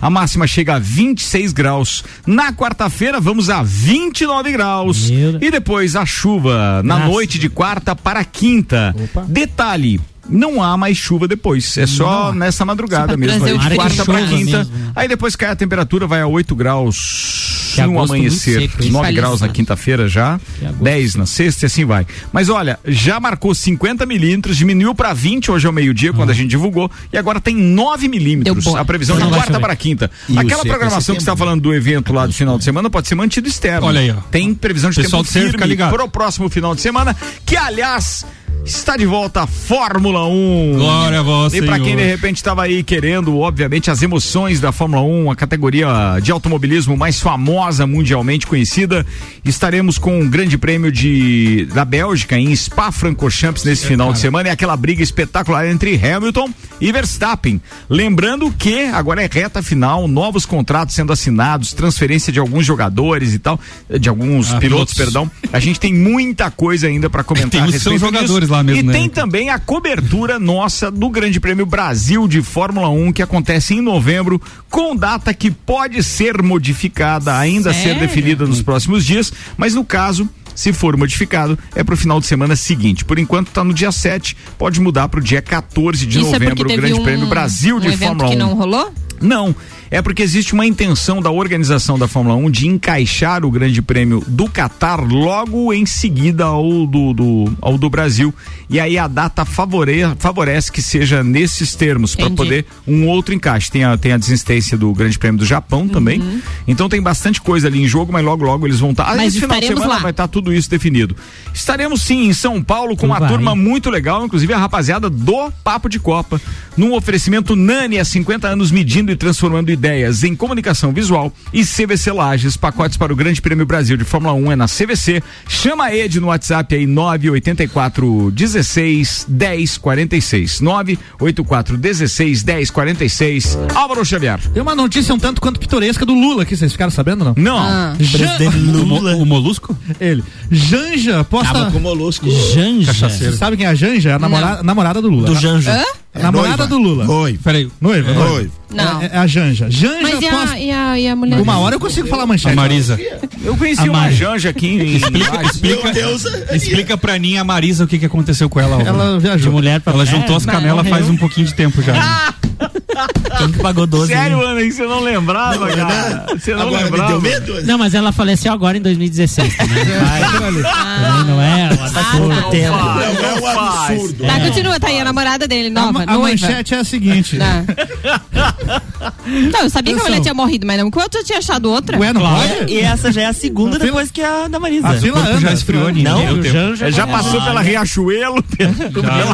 a máxima chega a 26 graus. Na quarta-feira vamos a 29 graus. Meu. E depois a chuva na noite de quarta para quinta. Detalhe. Não há mais chuva depois, é só nessa madrugada Só mesmo, aí de quarta para quinta. mesmo, né? Aí depois cai a temperatura, vai a 8 graus Que no agosto muito amanhecer, seco, hein? 9 Fale graus na isso. quinta-feira já, Que agosto. 10 na sexta e assim vai. Mas olha, já marcou 50 milímetros, diminuiu para 20 hoje ao meio-dia, quando a gente divulgou, e agora tem 9 milímetros. A previsão Então de não vai quarta para quinta. E o Aquela é programação que você está setembro, falando do evento lá do final de semana pode ser mantido externo. Olha aí, ó. Tem previsão de Pessoal tempo fica firme ligado. pro próximo final de semana, que aliás está de volta a Fórmula 1. Glória a vós, E para quem de repente estava aí querendo, obviamente, as emoções da Fórmula 1, a categoria de automobilismo mais famosa mundialmente conhecida, estaremos com um grande prêmio de da Bélgica em Spa-Francorchamps nesse final de semana. É aquela briga espetacular entre Hamilton e Verstappen. Lembrando que agora é reta final, novos contratos sendo assinados, transferência de alguns jogadores e tal, de alguns Ah, pilotos, pilotos. perdão. A gente tem muita coisa ainda para comentar. Tem jogadores disso. lá mesmo, E né? tem também a cobertura nossa do Grande Prêmio Brasil de Fórmula 1, que acontece em novembro, com data que pode ser modificada, ainda a ser Sério? definida nos próximos dias, mas no caso. Se for modificado, é pro final de semana seguinte. Por enquanto tá no dia 7, pode mudar pro dia 14 de Isso é novembro, o teve Grande um, Prêmio Brasil um de Fórmula 1. que não rolou? Não, é porque existe uma intenção da organização da Fórmula 1 de encaixar o Grande Prêmio do Catar logo em seguida ao do, do- ao do Brasil. E aí a data favore, favorece que seja nesses termos, para poder um outro encaixe. Tem a, tem a desistência do Grande Prêmio do Japão Uhum. também. Então tem bastante coisa ali em jogo, mas logo, logo eles vão estar. Mas esse final de semana lá. vai estar tudo isso definido. Estaremos sim em São Paulo com uma vai. turma muito legal, inclusive a rapaziada do Papo de Copa, num oferecimento Nani há 50 anos medindo e transformando ideias em comunicação visual e CVC Lages, pacotes para o Grande Prêmio Brasil de Fórmula 1 é na CVC. Chama a Ed no WhatsApp aí 984 16 10 46. 984 16 10 46. Álvaro Xavier. Tem uma notícia um tanto quanto pitoresca do Lula aqui, vocês ficaram sabendo não? Não. Ah. Jan- O, o molusco? Ele. Janja posta. Tava com molusco. Janja. Você sabe quem é a Janja? É a namorada, namorada do Lula. Do A- Janjo. Hã? A namorada noiva. do Lula. Noiva. Peraí. Noiva, noiva. Noiva. Não. É, é a Janja. Janja Mas e a, e, a, e a mulher? Uma hora eu consigo falar A manchete. Marisa. Eu conheci A uma Mari. Janja aqui em Explica, explica, explica pra Ninha, a Marisa, o que, que aconteceu com ela. Álvaro. Ela viajou. De mulher pra Ela juntou as canelas faz um pouquinho de tempo já. Quem que pagou 12? Sério, Ana, que você não lembrava, cara? Você não Agora me lembrava? deu medo? Não, mas ela faleceu agora em 2016. Também. Também não é? Ela tá Ah, não, tempo. Não, é um faz. absurdo. Tá, continua, tá aí a namorada dele, A, nova, a noiva. manchete é a seguinte. Não. Não, eu sabia que a Atenção. mulher tinha morrido, mas não que eu tinha achado outra. Ué, não Claro. pode? E essa já é a segunda A depois que a da Marisa. A corpo anda. já esfriou. Não. Janja. É, já passou pela Riachuelo. Já,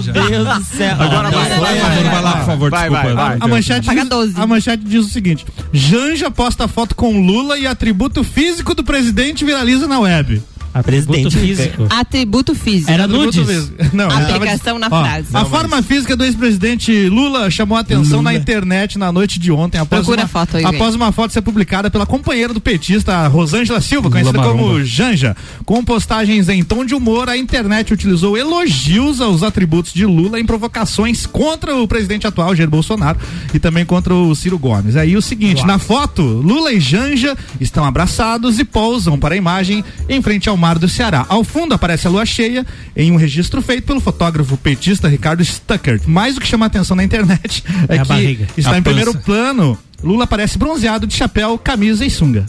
já. Meu Deus do céu. Agora Ah, vai, não, vai, não, Vai, não. vai lá, por favor, Vai, desculpa. vai, vai. A manchete, Paga diz, 12. a manchete diz o seguinte: Janja posta foto com Lula e atributo físico do presidente viraliza na web. A presidente. Atributo físico. Atributo físico. Era Atributo nudes? físico. Não, Aplicação na Ó, frase. A forma física do ex-presidente Lula chamou a atenção na Lula. internet na noite de ontem, após, Procura uma, a foto aí, após uma foto ser publicada pela companheira do petista, Rosângela Silva, Lula conhecida como Maromba. Janja. Com postagens em tom de humor, a internet utilizou elogios aos atributos de Lula em provocações contra o presidente atual, Jair Bolsonaro, e também contra o Ciro Gomes. Aí o seguinte, na foto, Lula e Janja estão abraçados e pousam para a imagem em frente ao mar do Ceará. Ao fundo aparece a lua cheia em um registro feito pelo fotógrafo petista Ricardo Stuckert. Mas o que chama a atenção na internet é, É que está A em primeiro pança. plano. Lula aparece bronzeado de chapéu, camisa e sunga.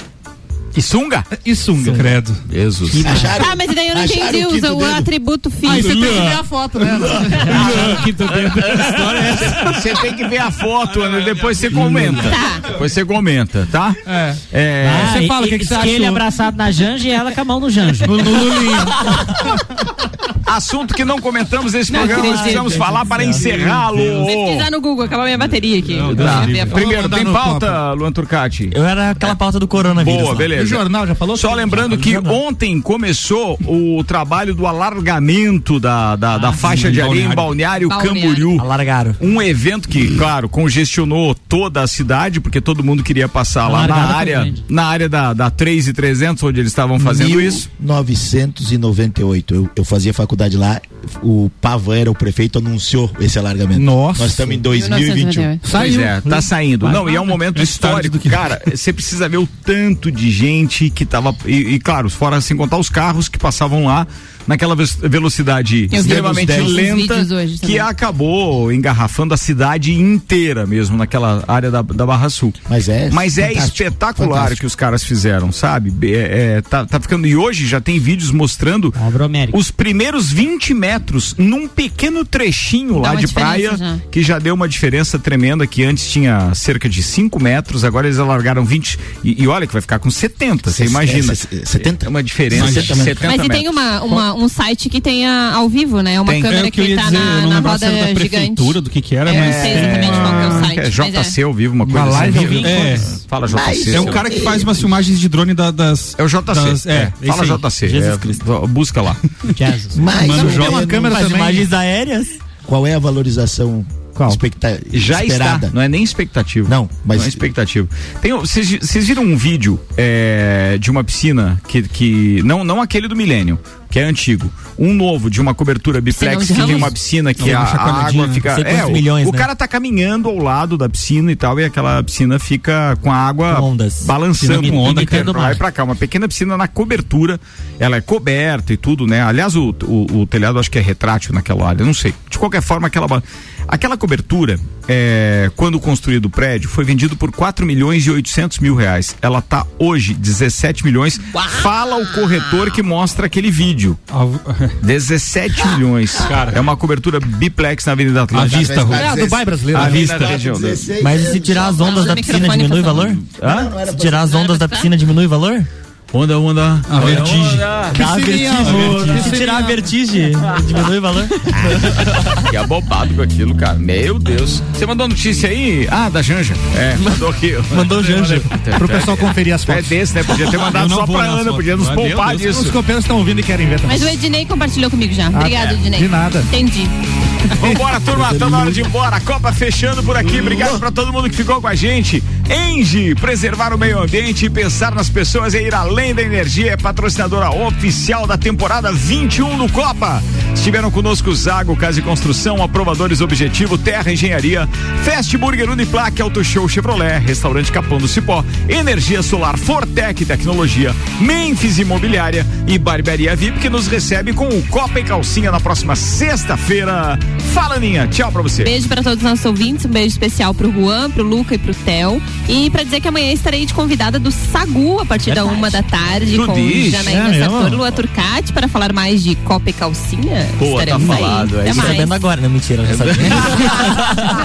E sunga? E sunga. Credo. Jesus. Tá, mas daí eu não acharam entendi o o, o atributo físico. Aí você tem que ver a foto, né? Você tem que ver a foto, Ana, depois você comenta. Depois você comenta, tá? É. É, Ah, você fala o que que você Ele achou. abraçado na Janja e ela com a mão no Janja. No, no Lulinha. assunto que não comentamos nesse Não programa, nós precisamos falar para encerrá-lo. Pesquisar no Google, acabou minha bateria aqui. Não, tá. Primeiro, tem pauta, Luan Turcati? Eu era aquela pauta do coronavírus. Boa, lá. O beleza. jornal já falou? Só lembrando que ontem começou o trabalho do alargamento da, da, da faixa de areia em Balneário Balneário. Camboriú. Alargaram. Um evento que, claro, congestionou toda a cidade, porque todo mundo queria passar lá na área, na área da, da 3 e 300, onde eles estavam fazendo isso. 1998. Eu, eu fazia faculdade lá. O Pavan era o prefeito, anunciou esse alargamento. Nossa. Nós estamos em 2021. 1998. Pois Saiu. é, tá saindo. Não, e é um momento tarde histórico. que- Cara, você precisa ver o tanto de gente que tava. E, e, claro, fora sem contar os carros que passavam lá naquela ve- velocidade vi extremamente lenta hoje que acabou engarrafando a cidade inteira mesmo naquela área da, da Barra Sul. Mas é. Mas é espetacular o fantástico. que os caras fizeram, sabe? É, é, tá, tá ficando. E hoje já tem vídeos mostrando os primeiros 20 metros num pequeno trechinho Dá lá de praia já. que já deu uma diferença tremenda que antes tinha cerca de 5 metros, agora eles alargaram 20 e, e olha que vai ficar com 70, você É, imagina. é, 70? É uma diferença de 70 70 Mas e metros. tem uma, uma- um site que tem a- ao vivo, né? Uma Tem. câmera É que que tá dizer, na, não na roda da gigante. prefeitura, do que que era, Eu mas não sei exatamente qual que é o site. É JC ao vivo, uma coisa Uma live assim. ao vivo. É. Fala JC. Mas É um cara que faz umas filmagens de drone da- das. É o JC. das- é, é, fala. JC. Jesus é, Cristo. busca lá. Jesus. Mas Mano, eu tem uma não- câmera também. imagens aéreas. Qual é a valorização Qual? expecta- Já esperada? está, não é nem expectativa. Não, mas- Não é expectativa. Vocês viram um vídeo é, de uma piscina que, que não, não aquele do milênio, que é antigo, um novo de uma cobertura biplex que tem uma piscina que a, a água fica, é, o, milhões, o né? cara tá caminhando ao lado da piscina e tal e aquela piscina fica com a água Com ondas. balançando Piscina com onda imitando pra o lá mar. e pra cá, uma pequena piscina na cobertura, ela é coberta e tudo, né? Aliás, o, o, o telhado acho que é retrátil naquela área, não sei. De qualquer forma, aquela aquela cobertura, é, quando construído o prédio, foi vendido por 4 milhões e 800 mil reais. Ela tá hoje 17 milhões. Fala o corretor que mostra aquele vídeo. 17 milhões. É uma cobertura biplex na Avenida Atlântica. À vista, Rui. É a Dubai brasileira. À né? vista, região. Mas e se tirar as ondas da piscina microfone diminui o valor? Hã? Se tirar as ondas da piscina diminui o valor? Onda, onda. A vertigem. Dá a vertigem. Se tirar a vertigem, diminui o valor? Que abobado com aquilo, cara. Meu Deus. Você mandou notícia aí? Ah, da Janja. É, mandou aqui. Mandou Janja. Pro pessoal conferir as É fotos. desse, né? Podia ter mandado só pra Ana, podia nos poupar Deus, Os disso. copeiros estão ouvindo e querem ver também. Mas o Ednei compartilhou comigo já. Ah, Obrigado, é. Ednei. de nada. Entendi. Vambora, turma, tá na hora de ir embora. A Copa fechando por aqui. Obrigado pra todo mundo que ficou com a gente. Engie, preservar o meio ambiente e pensar nas pessoas é ir além da energia. É patrocinadora oficial da temporada 21 do Copa. Estiveram conosco Zago Casa e Construção, Aprovadores Objetivo, Terra Engenharia, Fast Burger Uniplaque, Auto Show Chevrolet, Restaurante Capão do Cipó, Energia Solar Fortec Tecnologia, Memphis Imobiliária e Barbearia VIP que nos recebe com o Copa e Calcinha na próxima sexta-feira. Fala, Ninha. Tchau pra você. Beijo pra todos os nossos ouvintes, um beijo especial pro Juan, pro Luca e pro Theo. E pra dizer que amanhã estarei de convidada do Sagu a partir da uma da tarde Tu com diz? Janaína É Sartor? Lua Turcati para falar mais de Copa e Calcinha. Pô, tá falado, é isso. Sabendo agora, não mentira, já sabia.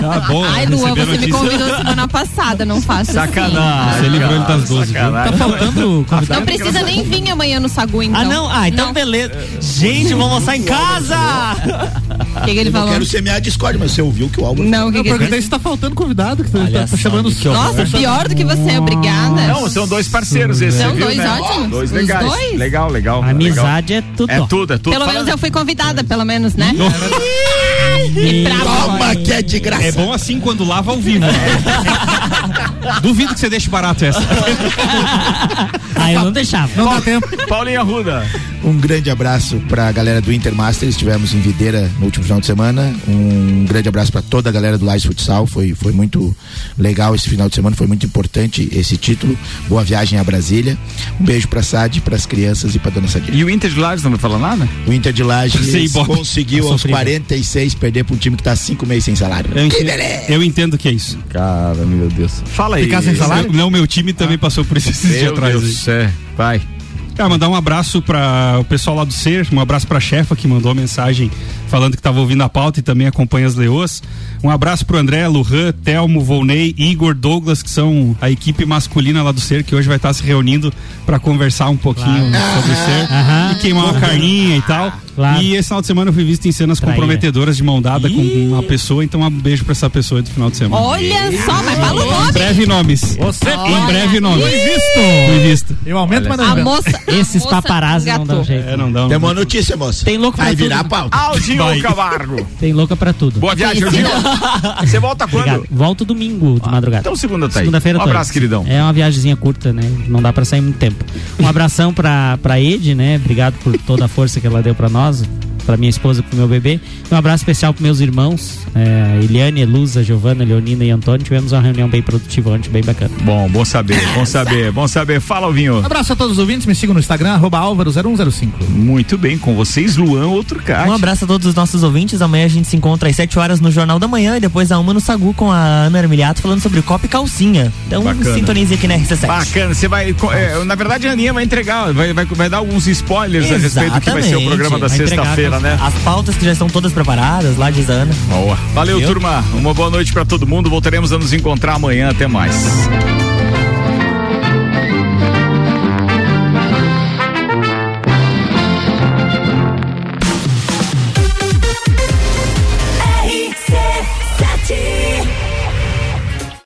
Ah, bom. Ai, Lua, receber a você me convidou semana passada, não faço Sacanagem. Você livrou ele das 12, viu? Sacanagem. Tá faltando. Não precisa nem vir amanhã no Sagu, então. Ah, não? Ah, então beleza. Gente, vamos almoçar em casa! O que, que ele Eu falou? quero semear a discórdia, mas você ouviu que o Álvaro Não, o que, Eu que ele perguntei se tá faltando convidado, que tá, Olha tá chamando que. Nossa, pior do que você, obrigada. Não, são dois parceiros esses, São viu, dois né? ótimos. Dois Os legais. dois? Legal, legal. Amizade é tudo. legal. É tudo, é tudo. Pelo Fala- menos eu fui convidada, pelo menos, né? E Toma que é de graça. É bom assim quando lava ao vivo. né? Duvido que você deixe barato essa. Ah, eu não deixava. Não dá tempo. Paulinha Ruda. Um grande abraço pra galera do Intermaster, estivemos em Videira no último final de semana. Um grande abraço pra toda a galera do Lages Futsal, foi, foi muito legal esse final de semana, foi muito importante esse título. Boa viagem a Brasília. Um beijo pra Sade, pras crianças e pra dona Sadia. E o Inter de Lages não vai falar nada? O Inter de Lages conseguiu Tá aos sofrido. 46 perder pra um time que tá cinco meses sem salário. Eu entendo, eu entendo que é isso. Cara, meu Deus. Fala aí. Ficar sem salário? Não, meu time também passou por isso esses dias Meu atrás. Deus céu. Vai. Ah, mandar um abraço para o pessoal lá do Ser, um abraço para a chefa que mandou a mensagem falando que estava ouvindo a pauta e também acompanha as leoas. Um abraço pro André, Lujan, Telmo, Volney, Igor, Douglas, que são a equipe masculina lá do Ser, que hoje vai estar se reunindo para conversar um pouquinho sobre o Ser Aham. e queimar uma carninha e tal. Claro. E esse final de semana eu fui visto em cenas Traíra. comprometedoras de mão dada com uma pessoa, então um beijo para essa pessoa do final de semana. Olha só, mas fala o Em nome. breve nomes. Você Em breve nomes. Fui visto. Fui visto. Eu aumento, mas não A moça. Esses moça paparazzi não dão jeito. É, não dá. Tem uma notícia, moça. Tem louco pra Vai tudo. virar pauta. Aldinho. Camargo. Tem louca pra tudo. Boa viagem, Aldinho. Você volta quando? Obrigado. Volto domingo de madrugada. Então segunda tá aí. Segunda-feira Um aí. abraço, queridão. É uma viagemzinha curta, né? Não dá pra sair muito tempo. Um abração pra, pra Ed, né? Obrigado por toda a força que ela deu pra nós, casa pra minha esposa e pro meu bebê. Um abraço especial pros meus irmãos, é, Eliane, Elusa, Giovana, Leonina e Antônio. Tivemos uma reunião bem produtiva ontem, bem bacana. Bom, bom saber, bom saber, bom saber. Fala, Alvinho. Abraço a todos os ouvintes, me sigam no Instagram, arroba Álvaro0105. Muito bem, com vocês, Luan, outro cara. Um abraço a todos os nossos ouvintes. Amanhã a gente se encontra às 7 horas no Jornal da Manhã e depois a uma no Sagu com a Ana Armiliato falando sobre copa e calcinha. Então Bacana. sintonize aqui na RC7. Bacana, você vai. é, na verdade, a Aninha vai entregar, vai, vai, vai dar alguns spoilers a respeito do que vai ser o programa da sexta-feira, as- né? As pautas que já estão todas preparadas, lá diz a Ana. Boa. Valeu, Viu? turma. Uma boa noite pra todo mundo. Voltaremos a nos encontrar amanhã. Até mais.